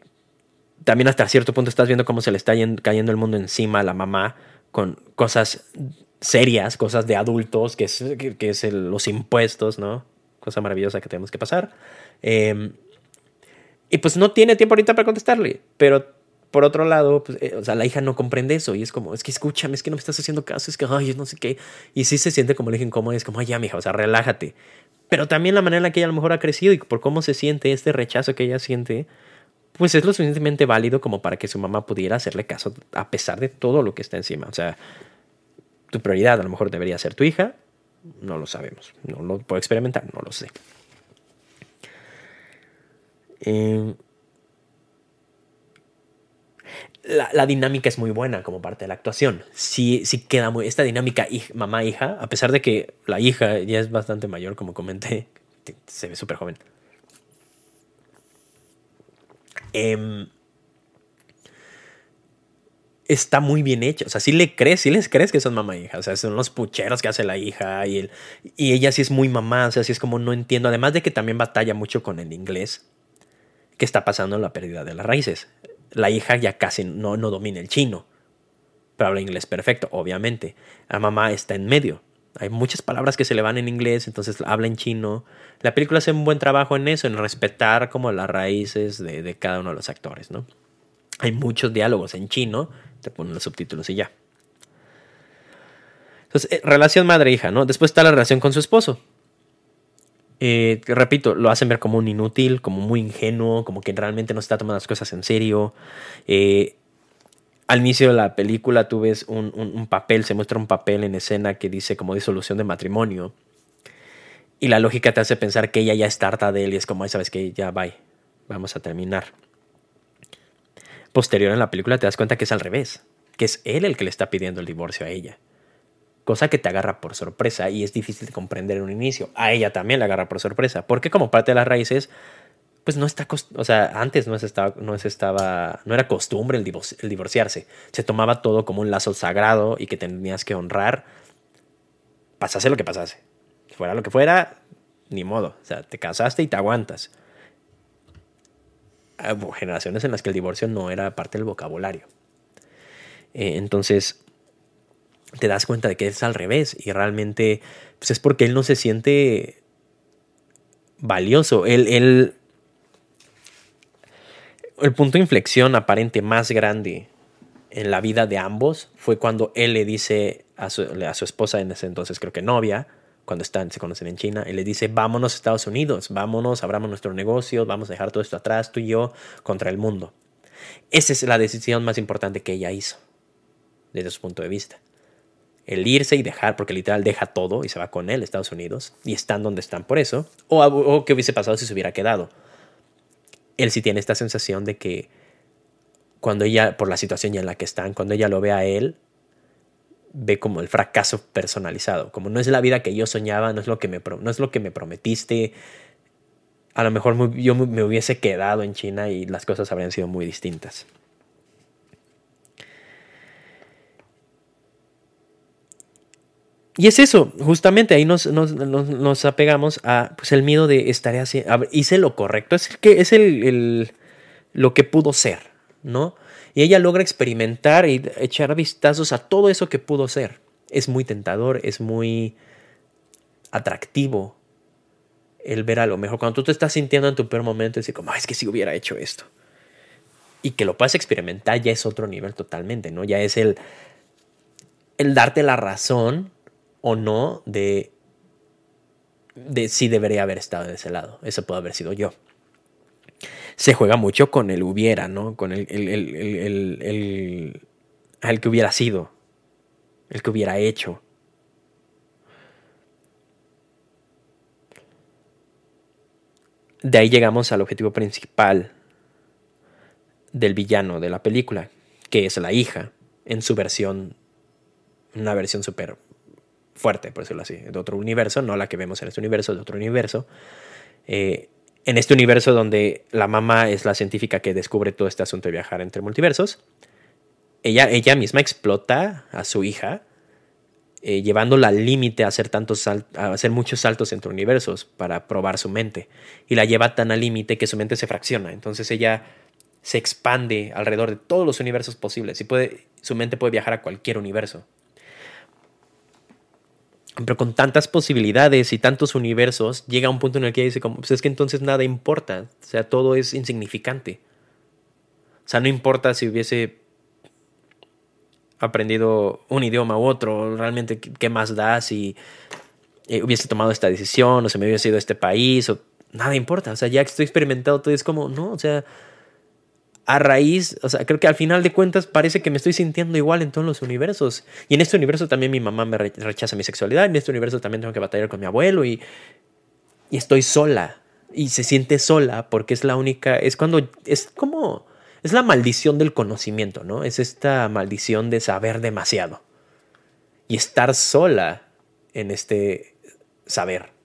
también hasta cierto punto estás viendo cómo se le está cayendo el mundo encima a la mamá con cosas serias, cosas de adultos, que es, que, es los impuestos, ¿no? Cosa maravillosa que tenemos que pasar. Em, y pues no tiene tiempo ahorita para contestarle, pero por otro lado, pues, eh, o sea, la hija no comprende eso y es como, es que escúchame, es que no me estás haciendo caso, es que, ay, no sé qué. Y sí se siente como le dije incómodo, es como, ay, ya, mija, o sea, relájate pero también la manera en la que ella a lo mejor ha crecido y por cómo se siente este rechazo que ella siente, pues es lo suficientemente válido como para que su mamá pudiera hacerle caso a pesar de todo lo que está encima. O sea, tu prioridad a lo mejor debería ser tu hija, no lo sabemos, no lo puedo experimentar, no lo sé. Eh, la, dinámica es muy buena como parte de la actuación. Sí, sí queda muy. Esta dinámica mamá-hija, a pesar de que la hija ya es bastante mayor, como comenté, <laughs> se ve súper joven. Em, está muy bien hecho. O sea, sí le crees, sí les crees que son mamá e hija. O sea, son los pucheros que hace la hija y, y ella sí es muy mamá. O sea, sí es como no entiendo. Además de que también batalla mucho con el inglés que está pasando la pérdida de las raíces la hija ya casi no, no domina el chino, pero habla inglés perfecto, obviamente. La mamá está en medio. Hay muchas palabras que se le van en inglés, entonces habla en chino. La película hace un buen trabajo en eso, en respetar como las raíces de, cada uno de los actores, ¿no? Hay muchos diálogos en chino, te ponen los subtítulos y ya. Entonces, eh, relación madre-hija, ¿no? Después está la relación con su esposo. Eh, repito, lo hacen ver como un inútil, como muy ingenuo, como que realmente no está tomando las cosas en serio. Eh, al inicio de la película tú ves un, papel, se muestra un papel en escena que dice como disolución de matrimonio. Y la lógica te hace pensar que ella ya está harta de él y es como, sabes que ya, bye, vamos a terminar. Posterior en la película te das cuenta que es al revés, que es él el que le está pidiendo el divorcio a ella cosa que te agarra por sorpresa y es difícil de comprender en un inicio. A ella también la agarra por sorpresa, porque como parte de las raíces, pues no está, o sea, antes no se estaba, no se estaba, no era costumbre el, divorciarse. Se tomaba todo como un lazo sagrado y que tenías que honrar, pasase lo que pasase. Fuera lo que fuera, ni modo. O sea, te casaste y te aguantas. Generaciones en las que el divorcio no era parte del vocabulario. Eh, entonces, te das cuenta de que es al revés y realmente pues es porque él no se siente valioso. Él, él, el punto de inflexión aparente más grande en la vida de ambos fue cuando él le dice a su, esposa, en ese entonces creo que novia, cuando están, se conocen en China, él le dice, vámonos a Estados Unidos, vámonos, abramos nuestro negocio, vamos a dejar todo esto atrás, tú y yo, contra el mundo. Esa es la decisión más importante que ella hizo, desde su punto de vista. El irse y dejar, porque literal deja todo y se va con él Estados Unidos, y están donde están por eso, o, o qué hubiese pasado si se hubiera quedado. Él sí tiene esta sensación de que cuando ella, por la situación en la que están, cuando ella lo ve a él, ve como el fracaso personalizado, como no es la vida que yo soñaba, no es lo que me, no es lo que me prometiste. A lo mejor yo me hubiese quedado en China y las cosas habrían sido muy distintas. Y es eso, justamente ahí nos, nos, apegamos a pues, el miedo de estar así, hice lo correcto, es, el que, es el, lo que pudo ser, ¿no? Y ella logra experimentar y echar vistazos a todo eso que pudo ser. Es muy tentador, es muy atractivo el ver a lo mejor. Cuando tú te estás sintiendo en tu peor momento, decir como, es que si hubiera hecho esto. Y que lo puedas experimentar ya es otro nivel totalmente, ¿no? Ya es el, el darte la razón o no de, de si debería haber estado de ese lado. Eso puede haber sido yo se juega mucho con el hubiera, ¿no? Con el, el, el, el, que hubiera sido, el que hubiera hecho. De ahí llegamos al objetivo principal del villano de la película, que es la hija, en su versión, una versión súper fuerte, por decirlo así, de otro universo, no la que vemos en este universo, de otro universo. Eh, en este universo donde la mamá es la científica que descubre todo este asunto de viajar entre multiversos, ella, ella misma explota a su hija, eh, llevándola al límite a hacer, tantos a hacer muchos saltos entre universos para probar su mente. Y la lleva tan al límite que su mente se fracciona. Entonces ella se expande alrededor de todos los universos posibles y puede, su mente puede viajar a cualquier universo pero con tantas posibilidades y tantos universos, llega un punto en el que dice, como, pues es que entonces nada importa, o sea, todo es insignificante. O sea, no importa si hubiese aprendido un idioma u otro, realmente qué más da si eh, hubiese tomado esta decisión o se me hubiese ido a este país, o nada importa, o sea, ya que estoy experimentado todo es como, no, o sea, a raíz, o sea, creo que al final de cuentas parece que me estoy sintiendo igual en todos los universos. Y en este universo también mi mamá me rechaza mi sexualidad, en este universo también tengo que batallar con mi abuelo y, y estoy sola. Y se siente sola porque es la única, es cuando, es como, es la maldición del conocimiento, ¿no? Es esta maldición de saber demasiado. Y estar sola en este saber.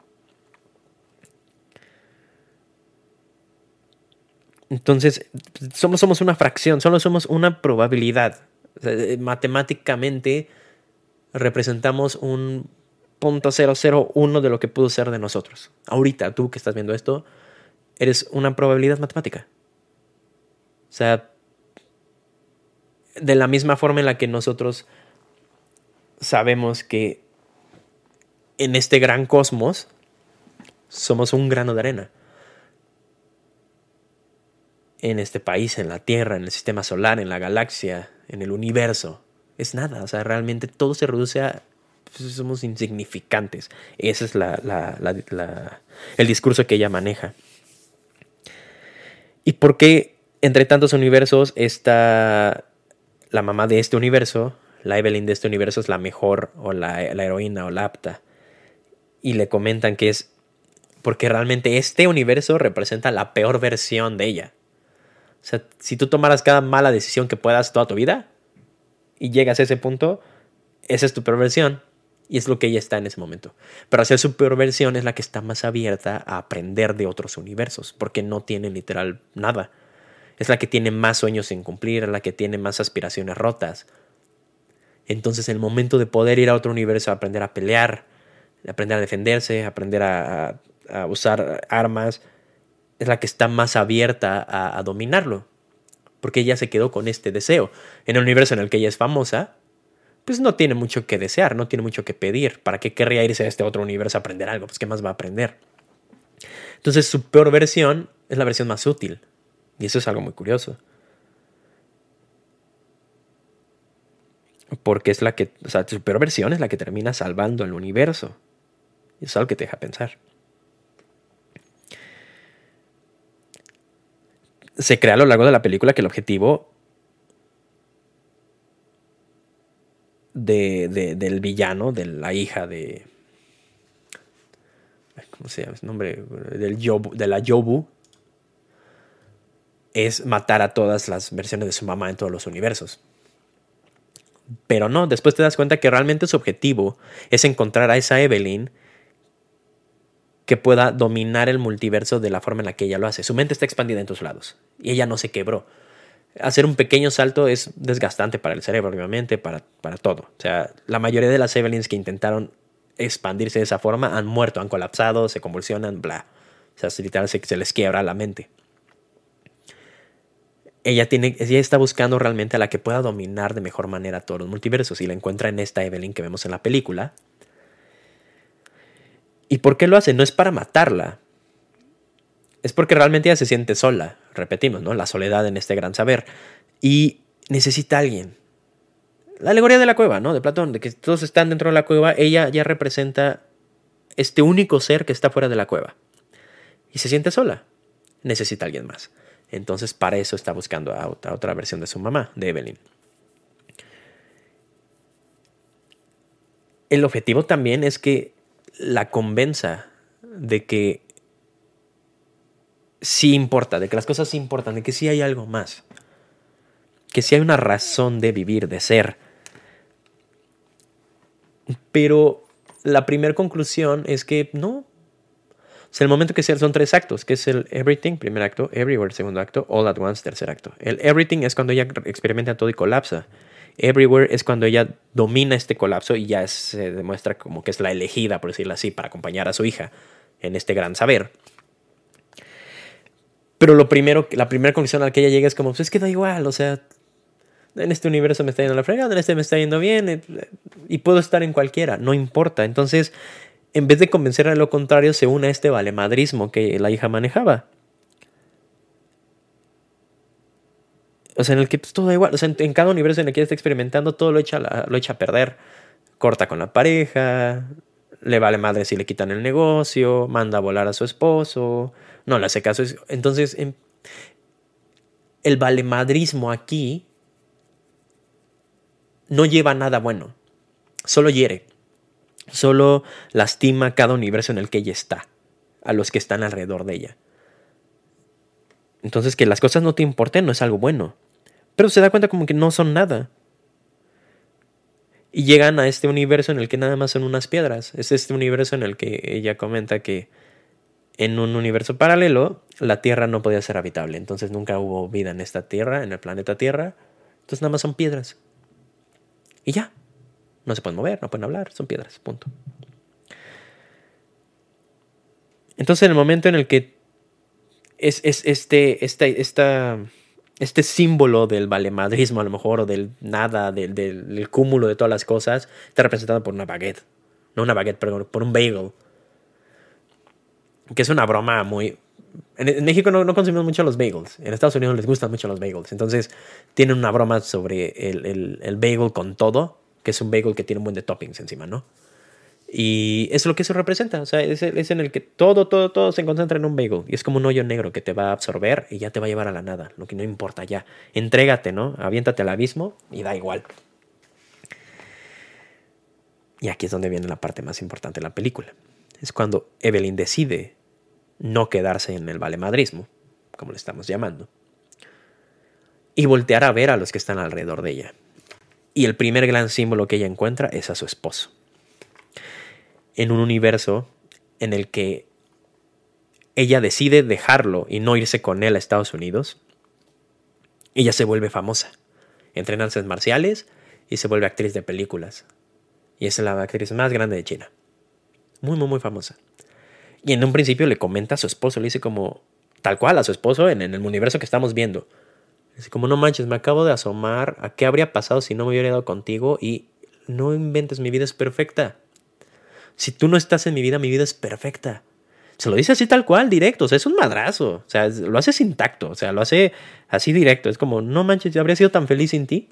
Entonces, solo somos una fracción, solo somos una probabilidad. Eh, matemáticamente representamos un punto .001 de lo que pudo ser de nosotros. Ahorita, tú que estás viendo esto, eres una probabilidad matemática. O sea, de la misma forma en la que nosotros sabemos que en este gran cosmos somos un grano de arena en este país, en la Tierra, en el sistema solar, en la galaxia, en el universo. Es nada, o sea, realmente todo se reduce a... Pues, somos insignificantes. Ese es el discurso que ella maneja. ¿Y por qué entre tantos universos está la mamá de este universo, la Evelyn de este universo es la mejor o la, la heroína o la apta? Y le comentan que es porque realmente este universo representa la peor versión de ella. O sea, si tú tomaras cada mala decisión que puedas toda tu vida y llegas a ese punto, esa es tu peor versión y es lo que ella está en ese momento. Pero hacer su peor versión es la que está más abierta a aprender de otros universos, porque no tiene literal nada. Es la que tiene más sueños sin cumplir, la que tiene más aspiraciones rotas. Entonces, el momento de poder ir a otro universo, aprender a pelear, aprender a defenderse, aprender a, a usar armas, es la que está más abierta a, dominarlo. Porque ella se quedó con este deseo. En el universo en el que ella es famosa, pues no tiene mucho que desear, no tiene mucho que pedir. ¿Para qué querría irse a este otro universo a aprender algo? Pues ¿qué más va a aprender? Entonces su peor versión es la versión más útil. Y eso es algo muy curioso. Porque es la que, o sea, su peor versión es la que termina salvando el universo. Y eso es algo que te deja pensar. Se crea a lo largo de la película que el objetivo de, del villano, de la hija de. ¿Cómo se llama? nombre del de la Yobu. Es matar a todas las versiones de su mamá en todos los universos. Pero no, después te das cuenta que realmente su objetivo es encontrar a esa Evelyn que pueda dominar el multiverso de la forma en la que ella lo hace. Su mente está expandida en todos lados y ella no se quebró hacer un pequeño salto es desgastante para el cerebro, obviamente, para, para todo. O sea, la mayoría de las Evelyns que intentaron expandirse de esa forma han muerto, han colapsado, se convulsionan, bla. O sea, literal se, se les quiebra la mente. Ella, tiene, ella está buscando realmente a la que pueda dominar de mejor manera todos los multiversos y la encuentra en esta Evelyn que vemos en la película. ¿Y por qué lo hace? No es para matarla, es porque realmente ella se siente sola, repetimos, ¿no? La soledad en este gran saber. Y necesita alguien. La alegoría de la cueva, ¿no? De Platón, de que todos están dentro de la cueva, ella ya representa este único ser que está fuera de la cueva. Y se siente sola. Necesita alguien más. Entonces, para eso está buscando otra, a otra versión de su mamá, de Evelyn. El objetivo también es que la convenza de que sí importa, de que las cosas importan, de que sí hay algo más. Que sí hay una razón de vivir, de ser. Pero la primera conclusión es que no. O el momento que son tres actos, que es el everything, primer acto, everywhere, segundo acto, all at once, tercer acto. El everything es cuando ella experimenta todo y colapsa. Everywhere es cuando ella domina este colapso y ya se demuestra como que es la elegida, por decirlo así, para acompañar a su hija en este gran saber. Pero lo primero, la primera conclusión a la que ella llega es como, pues es que da igual, o sea, en este universo me está yendo la fregada, en este me está yendo bien, eh, y puedo estar en cualquiera, no importa. Entonces, en vez de convencer a lo contrario, se une a este valemadrismo que la hija manejaba. O sea, en el que pues, todo da igual. O sea, en, cada universo en el que está experimentando, todo lo echa, lo echa a perder. Corta con la pareja, le vale madre si le quitan el negocio, manda a volar a su esposo, no le hace caso. Entonces, em, el valemadrismo aquí no lleva nada bueno, solo hiere, solo lastima cada universo en el que ella está, a los que están alrededor de ella. Entonces, que las cosas no te importen no es algo bueno, pero se da cuenta como que no son nada. Y llegan a este universo en el que nada más son unas piedras. Es este universo en el que ella comenta que en un universo paralelo, la Tierra no podía ser habitable. Entonces nunca hubo vida en esta Tierra, en el planeta Tierra. Entonces nada más son piedras. Y ya. No se pueden mover, no pueden hablar, son piedras, punto. Entonces en el momento en el que es, este, esta, este símbolo del valemadrismo a lo mejor, o del nada, del, del, cúmulo de todas las cosas, está representado por una baguette. No una baguette, perdón, por un bagel que es una broma muy... En, México no, consumimos mucho los bagels. En Estados Unidos les gustan mucho los bagels. Entonces tienen una broma sobre el, el, bagel con todo, que es un bagel que tiene un buen de toppings encima, ¿no? Y es lo que eso representa. O sea, es, en el que todo, todo, todo se concentra en un bagel. Y es como un hoyo negro que te va a absorber y ya te va a llevar a la nada. Lo que no importa ya. Entrégate, ¿no? Aviéntate al abismo y da igual. Y aquí es donde viene la parte más importante de la película. Es cuando Evelyn decide no quedarse en el valemadrismo, como le estamos llamando, y voltear a ver a los que están alrededor de ella. Y el primer gran símbolo que ella encuentra es a su esposo. En un universo en el que ella decide dejarlo y no irse con él a Estados Unidos, ella se vuelve famosa. Entrena artes marciales y se vuelve actriz de películas. Y es la actriz más grande de China. Muy, muy, muy famosa. Y en un principio le comenta a su esposo, le dice como, tal cual a su esposo en, el universo que estamos viendo. Dice como, no manches, me acabo de asomar a qué habría pasado si no me hubiera ido contigo y no inventes, mi vida es perfecta. Si tú no estás en mi vida, mi vida es perfecta. Se lo dice así tal cual, directo, o sea, es un madrazo, o sea, lo hace sin tacto, o sea, lo hace así directo, es como, no manches, yo habría sido tan feliz sin ti.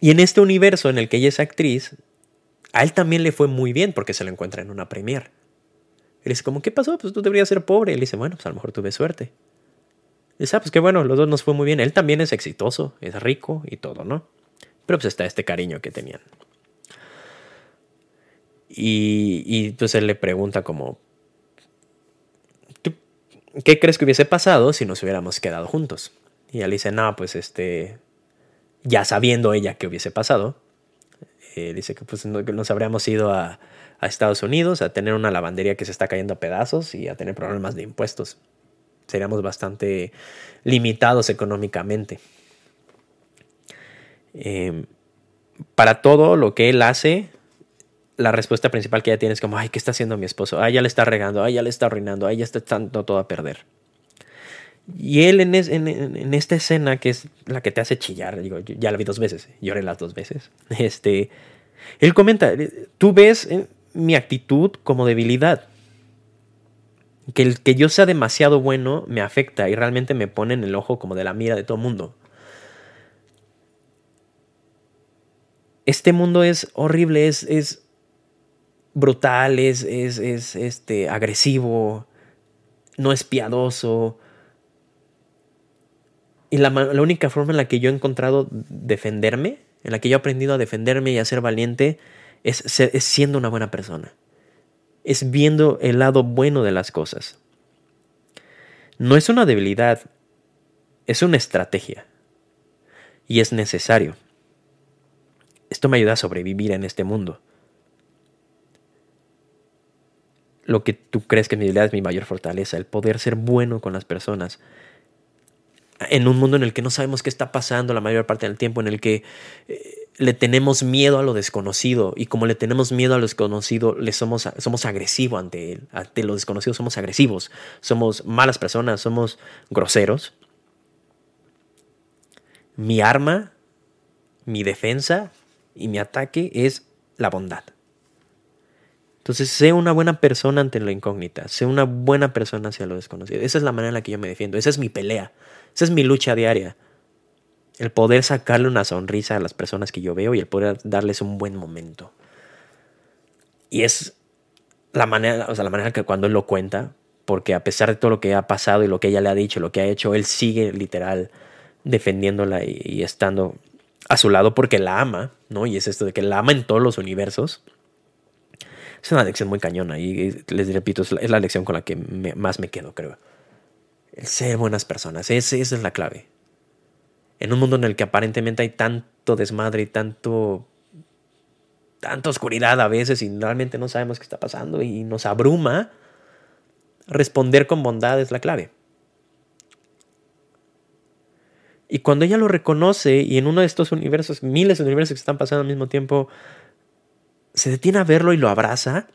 Y en este universo en el que ella es actriz, a él también le fue muy bien porque se lo encuentra en una premier. Él dice, como, ¿qué pasó? Pues tú deberías ser pobre. Él dice, bueno, pues a lo mejor tuve suerte. dice, ah, pues qué bueno, los dos nos fue muy bien. Él también es exitoso, es rico y todo, ¿no? Pero pues está este cariño que tenían. Y, y entonces él le pregunta como, qué crees que hubiese pasado si nos hubiéramos quedado juntos? Y él dice, no, pues este, ya sabiendo ella qué hubiese pasado, eh, dice que pues nos habríamos ido a, a, Estados Unidos a tener una lavandería que se está cayendo a pedazos y a tener problemas de impuestos. Seríamos bastante limitados económicamente. Em, para todo lo que él hace, la respuesta principal que ella tiene es como, ay, ¿qué está haciendo mi esposo? Ay, ya le está regando, ay, ya le está arruinando, ay, ya está echando todo a perder. Y él en, en, esta escena, que es la que te hace chillar, digo, ya la vi dos veces, lloré las dos veces, <laughs> este, él comenta, tú ves eh, mi actitud como debilidad. Que el que yo sea demasiado bueno me afecta y realmente me pone en el ojo como de la mira de todo mundo. Este mundo es horrible, es brutal, es, es, es este, agresivo, no es piadoso. Y la, la, única forma en la que yo he encontrado defenderme, en la que yo he aprendido a defenderme y a ser valiente, es, es siendo una buena persona. Es viendo el lado bueno de las cosas. No es una debilidad, es una estrategia. Y es necesario. Esto me ayuda a sobrevivir en este mundo. Lo que tú crees que mi debilidad es mi mayor fortaleza, el poder ser bueno con las personas. En un mundo en el que no sabemos qué está pasando la mayor parte del tiempo, en el que eh, le tenemos miedo a lo desconocido y como le tenemos miedo a lo desconocido, le somos, somos agresivos ante él, ante lo desconocido somos agresivos, somos malas personas, somos groseros. Mi arma, mi defensa y mi ataque es la bondad. Entonces, sé una buena persona ante la incógnita, sé una buena persona hacia lo desconocido. Esa es la manera en la que yo me defiendo, esa es mi pelea, esa es mi lucha diaria. El poder sacarle una sonrisa a las personas que yo veo y el poder darles un buen momento. Y es la manera, o sea, la manera que cuando él lo cuenta, porque a pesar de todo lo que ha pasado y lo que ella le ha dicho, lo que ha hecho, él sigue literal defendiéndola y, y estando a su lado porque la ama, ¿no? Y es esto de que la ama en todos los universos es una lección muy cañona y les repito, es la, lección con la que más me quedo, creo. El ser buenas personas, esa es la clave. En un mundo en el que aparentemente hay tanto desmadre y tanto tanta oscuridad a veces y realmente no sabemos qué está pasando y nos abruma, responder con bondad es la clave. Y cuando ella lo reconoce y en uno de estos universos, miles de universos que están pasando al mismo tiempo, se detiene a verlo y lo abraza,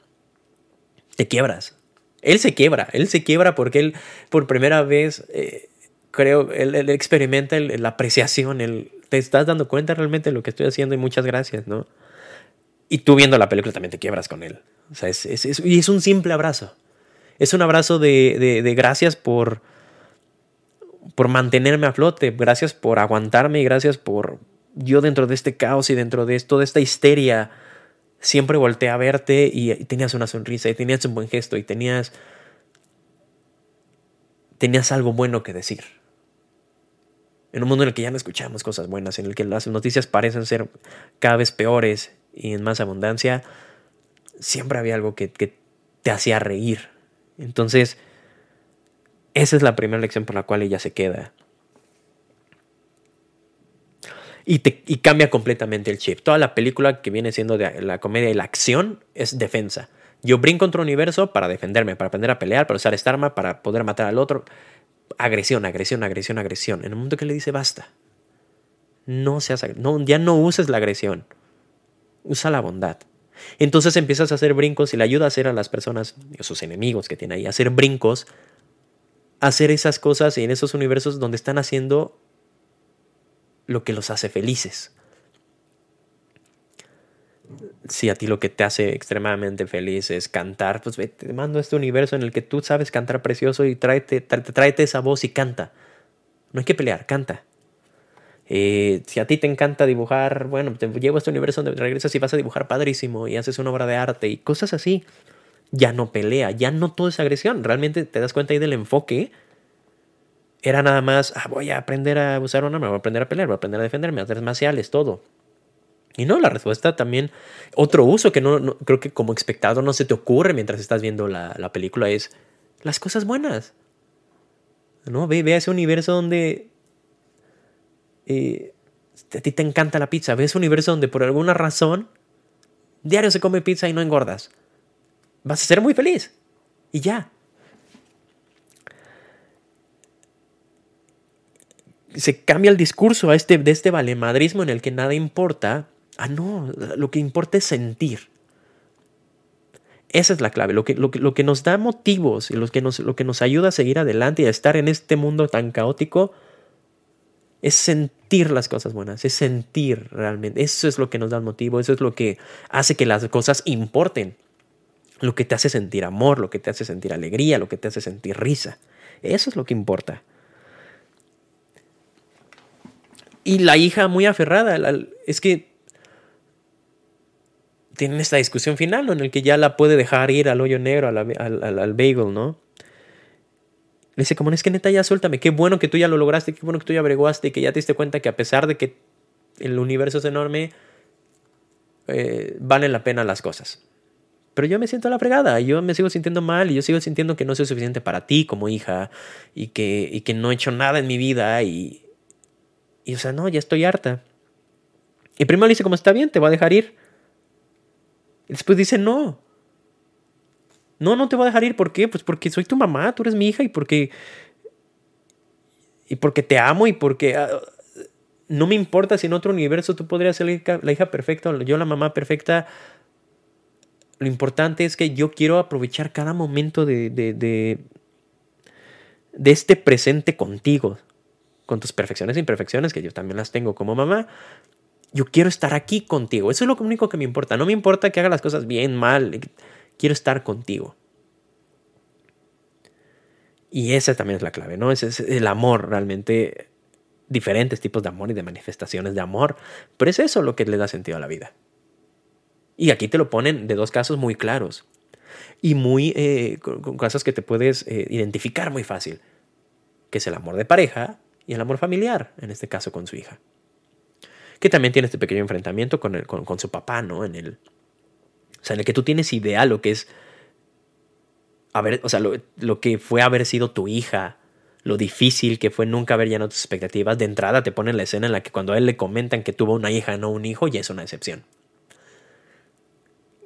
te quiebras. Él se quiebra, él se quiebra porque él por primera vez, eh, creo, él, experimenta la apreciación, él, te estás dando cuenta realmente de lo que estoy haciendo y muchas gracias, ¿no? Y tú viendo la película también te quiebras con él. O sea, es, y es un simple abrazo. Es un abrazo de, de, de gracias por, por mantenerme a flote, gracias por aguantarme y gracias por yo dentro de este caos y dentro de toda esta histeria siempre volteé a verte y, tenías una sonrisa y tenías un buen gesto y tenías tenías algo bueno que decir. En un mundo en el que ya no escuchamos cosas buenas, en el que las noticias parecen ser cada vez peores y en más abundancia, siempre había algo que, que te hacía reír. Entonces, esa es la primera lección por la cual ella se queda y, cambia completamente el chip. Toda la película que viene siendo de la comedia y la acción es defensa. Yo brinco contra universo para defenderme, para aprender a pelear, para usar esta arma, para poder matar al otro. Agresión, agresión, agresión, agresión. En un mundo que le dice basta. No seas no, ya no uses la agresión. Usa la bondad. Entonces empiezas a hacer brincos y le ayuda a hacer a las personas, a sus enemigos que tiene ahí, a hacer brincos, a hacer esas cosas y en esos universos donde están haciendo lo que los hace felices. Si a ti lo que te hace extremadamente feliz es cantar, pues te mando a este universo en el que tú sabes cantar precioso y tráete, tráete esa voz y canta. No hay que pelear, canta. Eh, si a ti te encanta dibujar, bueno, te llevo a este universo donde regresas y vas a dibujar padrísimo y haces una obra de arte y cosas así. Ya no pelea, ya no todo es agresión. Realmente te das cuenta ahí del enfoque. Era nada más, ah, voy a aprender a usar un arma, voy a aprender a pelear, voy a aprender a defenderme, a hacer marciales, todo. Y no, la respuesta también, otro uso que no, creo que como espectador no se te ocurre mientras estás viendo la, la película es las cosas buenas. ¿No? Ve, ve a ese universo donde eh, a ti te encanta la pizza, ves un universo donde por alguna razón diario se come pizza y no engordas. Vas a ser muy feliz. Y ya. Se cambia el discurso a este, de este valemadrismo en el que nada importa. Ah, no, lo que importa es sentir. Esa es la clave. Lo que, lo lo que nos da motivos y lo que, nos, lo que nos ayuda a seguir adelante y a estar en este mundo tan caótico es sentir las cosas buenas, es sentir realmente. Eso es lo que nos da el motivo, eso es lo que hace que las cosas importen. Lo que te hace sentir amor, lo que te hace sentir alegría, lo que te hace sentir risa. Eso es lo que importa. Y la hija muy aferrada, es que tienen esta discusión final ¿no? en el que ya la puede dejar ir al hoyo negro, al, al, bagel, ¿no? Le dice, como es que neta ya suéltame, qué bueno que tú ya lo lograste, qué bueno que tú ya averiguaste y que ya te diste cuenta que a pesar de que el universo es enorme, eh, valen la pena las cosas. Pero yo me siento a la fregada, yo me sigo sintiendo mal y yo sigo sintiendo que no soy suficiente para ti como hija y que, y que no he hecho nada en mi vida y, y, o sea, no, ya estoy harta. Y primero le dice, como está bien, te va a dejar ir. Y después dice, no, no, no te voy a dejar ir. ¿Por qué? Pues porque soy tu mamá, tú eres mi hija y porque. Y porque te amo y porque. Ah, no me importa si en otro universo tú podrías ser la hija, perfecta o yo la mamá perfecta. Lo importante es que yo quiero aprovechar cada momento de, de, de este presente contigo, con tus perfecciones e imperfecciones, que yo también las tengo como mamá. Yo quiero estar aquí contigo. Eso es lo único que me importa. No me importa que haga las cosas bien, mal quiero estar contigo. Y esa también es la clave, ¿no? Ese es el amor realmente, diferentes tipos de amor y de manifestaciones de amor, pero es eso lo que le da sentido a la vida. Y aquí te lo ponen de dos casos muy claros y muy eh, con, cosas que te puedes eh, identificar muy fácil, que es el amor de pareja y el amor familiar, en este caso con su hija. Que también tiene este pequeño enfrentamiento con, con, con su papá, ¿no? En el, o sea, en el que tú tienes idea lo que es. Haber, o sea, lo, que fue haber sido tu hija, lo difícil que fue nunca haber llenado tus expectativas. De entrada te ponen la escena en la que cuando a él le comentan que tuvo una hija, no un hijo, ya es una decepción.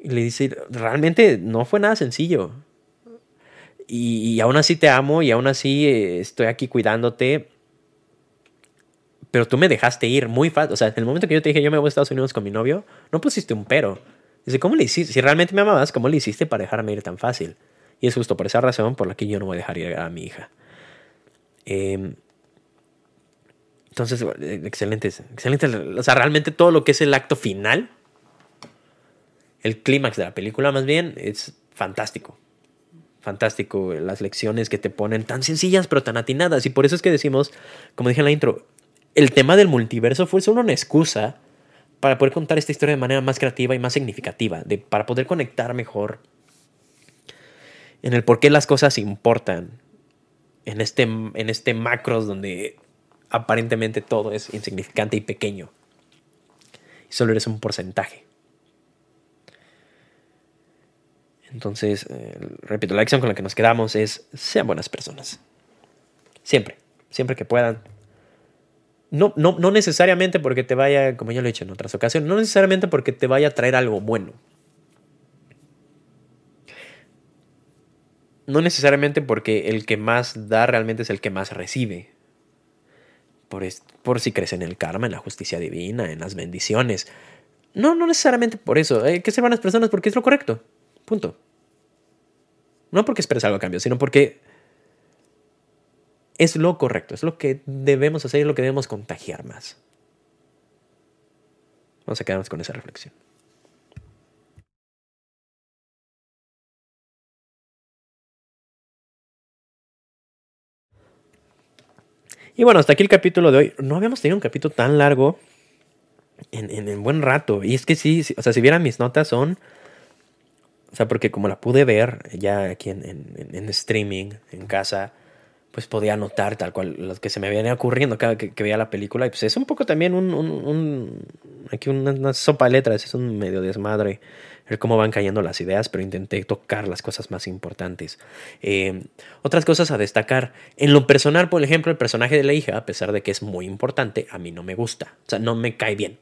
Y le dice, realmente no fue nada sencillo. Y, aún así te amo y aún así eh, estoy aquí cuidándote. Pero tú me dejaste ir muy fácil. O sea, en el momento que yo te dije yo me voy a Estados Unidos con mi novio, no pusiste un pero. Dice, ¿cómo le hiciste? Si realmente me amabas, ¿cómo le hiciste para dejarme ir tan fácil? Y es justo por esa razón por la que yo no voy a dejar ir a mi hija. Em, entonces, excelente, excelente. O sea, realmente todo lo que es el acto final, el clímax de la película más bien, es fantástico. Fantástico las lecciones que te ponen tan sencillas pero tan atinadas. Y por eso es que decimos, como dije en la intro, el tema del multiverso fue solo una excusa para poder contar esta historia de manera más creativa y más significativa, para poder conectar mejor en el por qué las cosas importan, en este, en este donde aparentemente todo es insignificante y pequeño, y solo eres un porcentaje. Entonces, eh, repito, la lección con la que nos quedamos es, sean buenas personas. Siempre, siempre que puedan, no, no, necesariamente porque te vaya, como ya lo he dicho en otras ocasiones, no necesariamente porque te vaya a traer algo bueno. No necesariamente porque el que más da realmente es el que más recibe. Por, por si crees en el karma, en la justicia divina, en las bendiciones. No, no necesariamente por eso. Hay que ser buenas personas porque es lo correcto. Punto. No porque esperes algo a cambio, sino porque es lo correcto, es lo que debemos hacer y lo que debemos contagiar más. Vamos a quedarnos con esa reflexión. Y bueno, hasta aquí el capítulo de hoy. No habíamos tenido un capítulo tan largo en, en, buen rato. Y es que sí, o sea, si vieran mis notas son... O sea, porque como la pude ver ya aquí en, en streaming, en casa, pues podía notar tal cual lo que se me venía ocurriendo cada que, veía la película. Y pues es un poco también un, un, aquí una, sopa de letras, es un medio desmadre el cómo van cayendo las ideas, pero intenté tocar las cosas más importantes. Eh, otras cosas a destacar. En lo personal, por ejemplo, el personaje de la hija, a pesar de que es muy importante, a mí no me gusta. O sea, no me cae bien.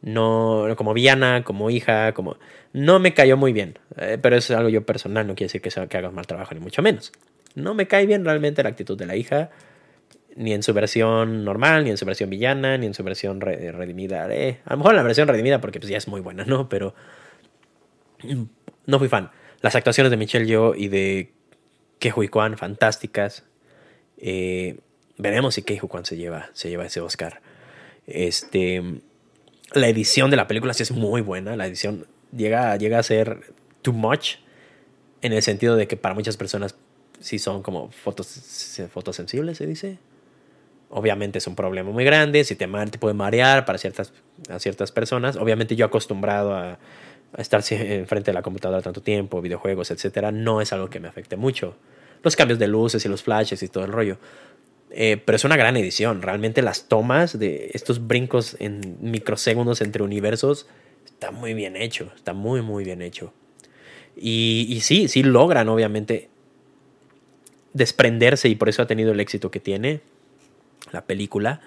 No, como villana, como hija, como... No me cayó muy bien, eh, pero es algo yo personal, no quiere decir que, sea, que hagas mal trabajo, ni mucho menos. No me cae bien realmente la actitud de la hija, ni en su versión normal, ni en su versión villana, ni en su versión redimida. Eh, a lo mejor en la versión redimida porque pues ya es muy buena, ¿no? Pero no fui fan. Las actuaciones de Michelle Yeoh y de Kehui Kwan, fantásticas. Eh, veremos si Kehui Kwan se lleva, se lleva ese Oscar. Este, la edición de la película sí es muy buena. La edición llega, llega a ser too much en el sentido de que para muchas personas si son como fotos, fotosensibles, se dice. Obviamente es un problema muy grande, si te, te puede marear para ciertas, a ciertas personas. Obviamente yo acostumbrado a, a estar enfrente de la computadora tanto tiempo, videojuegos, etcétera, no es algo que me afecte mucho. Los cambios de luces y los flashes y todo el rollo. Eh, pero es una gran edición. Realmente las tomas de estos brincos en microsegundos entre universos está muy bien hecho. Está muy, muy bien hecho. Y, y sí, sí logran, obviamente, desprenderse, y por eso ha tenido el éxito que tiene la película,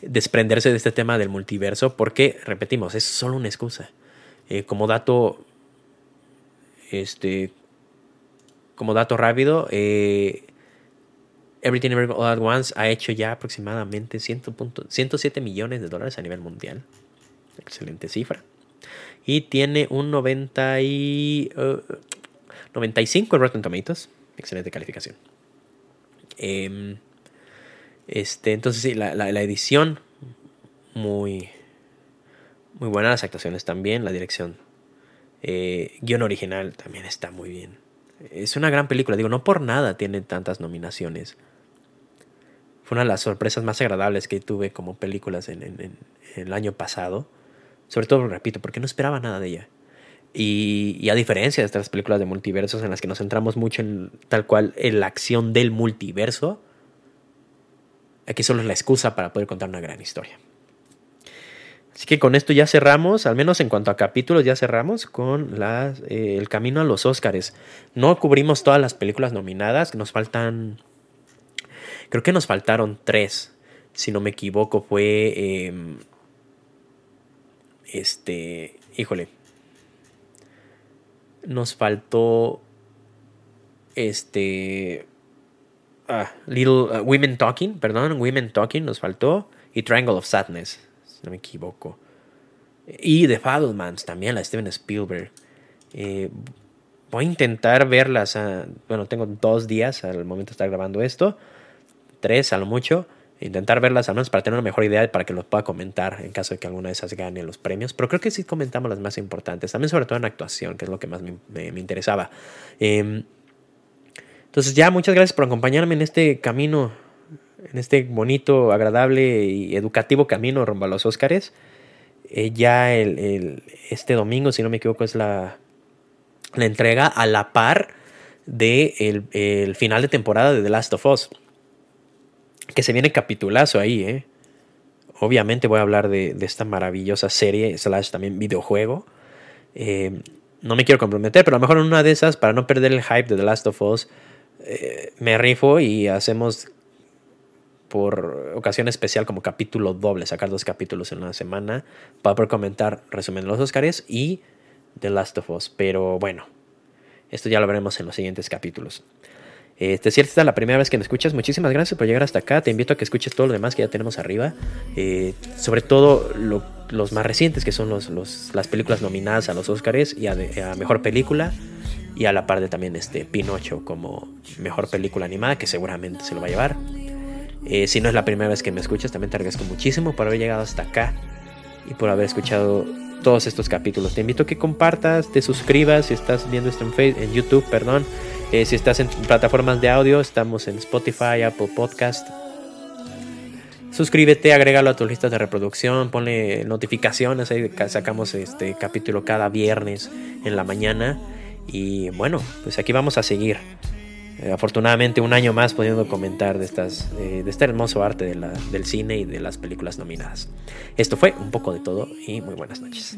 desprenderse de este tema del multiverso, porque, repetimos, es solo una excusa. Eh, como dato, este, como dato rápido, eh, Everything Everywhere All at Once ha hecho ya aproximadamente 107 millones de dólares a nivel mundial. Excelente cifra. Y tiene un 90 y, 95 uh, en Rotten Tomatoes. Excelente calificación. Em, este, entonces sí, la, edición muy, muy buena, las actuaciones también, la dirección. Eh, guion original también está muy bien. Es una gran película, digo, no por nada tiene tantas nominaciones. Fue una de las sorpresas más agradables que tuve como películas en, en el año pasado. Sobre todo, repito, porque no esperaba nada de ella. Y, a diferencia de estas películas de multiversos en las que nos centramos mucho en tal cual en la acción del multiverso, aquí solo es la excusa para poder contar una gran historia. Así que con esto ya cerramos, al menos en cuanto a capítulos, ya cerramos con eh, el camino a los Oscars. No cubrimos todas las películas nominadas, nos faltan, creo que nos faltaron tres, si no me equivoco, fue, em, este, híjole, nos faltó este ah, Little uh, Women Talking, perdón, Women Talking nos faltó y Triangle of Sadness, si no me equivoco. Y The Fablemans también, la Steven Spielberg. Eh, voy a intentar verlas. Ah, bueno, tengo dos días al momento de estar grabando esto. Tres a lo mucho intentar verlas al menos para tener una mejor idea para que los pueda comentar en caso de que alguna de esas gane los premios. Pero creo que sí comentamos las más importantes, también sobre todo en actuación, que es lo que más me, interesaba. Em, entonces ya, muchas gracias por acompañarme en este camino, en este bonito, agradable y educativo camino rumbo a los Óscares. Eh, ya el, este domingo, si no me equivoco, es la, la entrega a la par de el final de temporada de The Last of Us que se viene capitulazo ahí, ¿eh? Obviamente voy a hablar de, esta maravillosa serie, slash también videojuego. Eh, no me quiero comprometer, pero a lo mejor en una de esas, para no perder el hype de The Last of Us, eh, me rifo y hacemos por ocasión especial como capítulo doble, sacar dos capítulos en una semana para poder comentar resumen de los Oscars y The Last of Us. Pero bueno, esto ya lo veremos en los siguientes capítulos. Este, si esta es la primera vez que me escuchas, muchísimas gracias por llegar hasta acá. Te invito a que escuches todo lo demás que ya tenemos arriba. Eh, sobre todo los más recientes, que son las películas nominadas a los Oscars y a, Mejor Película. Y a la par de también este Pinocho como Mejor Película Animada, que seguramente se lo va a llevar. Eh, si no es la primera vez que me escuchas, también te agradezco muchísimo por haber llegado hasta acá y por haber escuchado todos estos capítulos. Te invito a que compartas, te suscribas si estás viendo esto en, Facebook, en YouTube, perdón. Eh, si estás en plataformas de audio, estamos en Spotify, Apple Podcast. Suscríbete, agrégalo a tu lista de reproducción, ponle notificaciones, ahí sacamos este capítulo cada viernes en la mañana. Y bueno, pues aquí vamos a seguir. Eh, afortunadamente un año más pudiendo comentar de, estas, de este hermoso arte del cine y de las películas nominadas. Esto fue un poco de todo y muy buenas noches.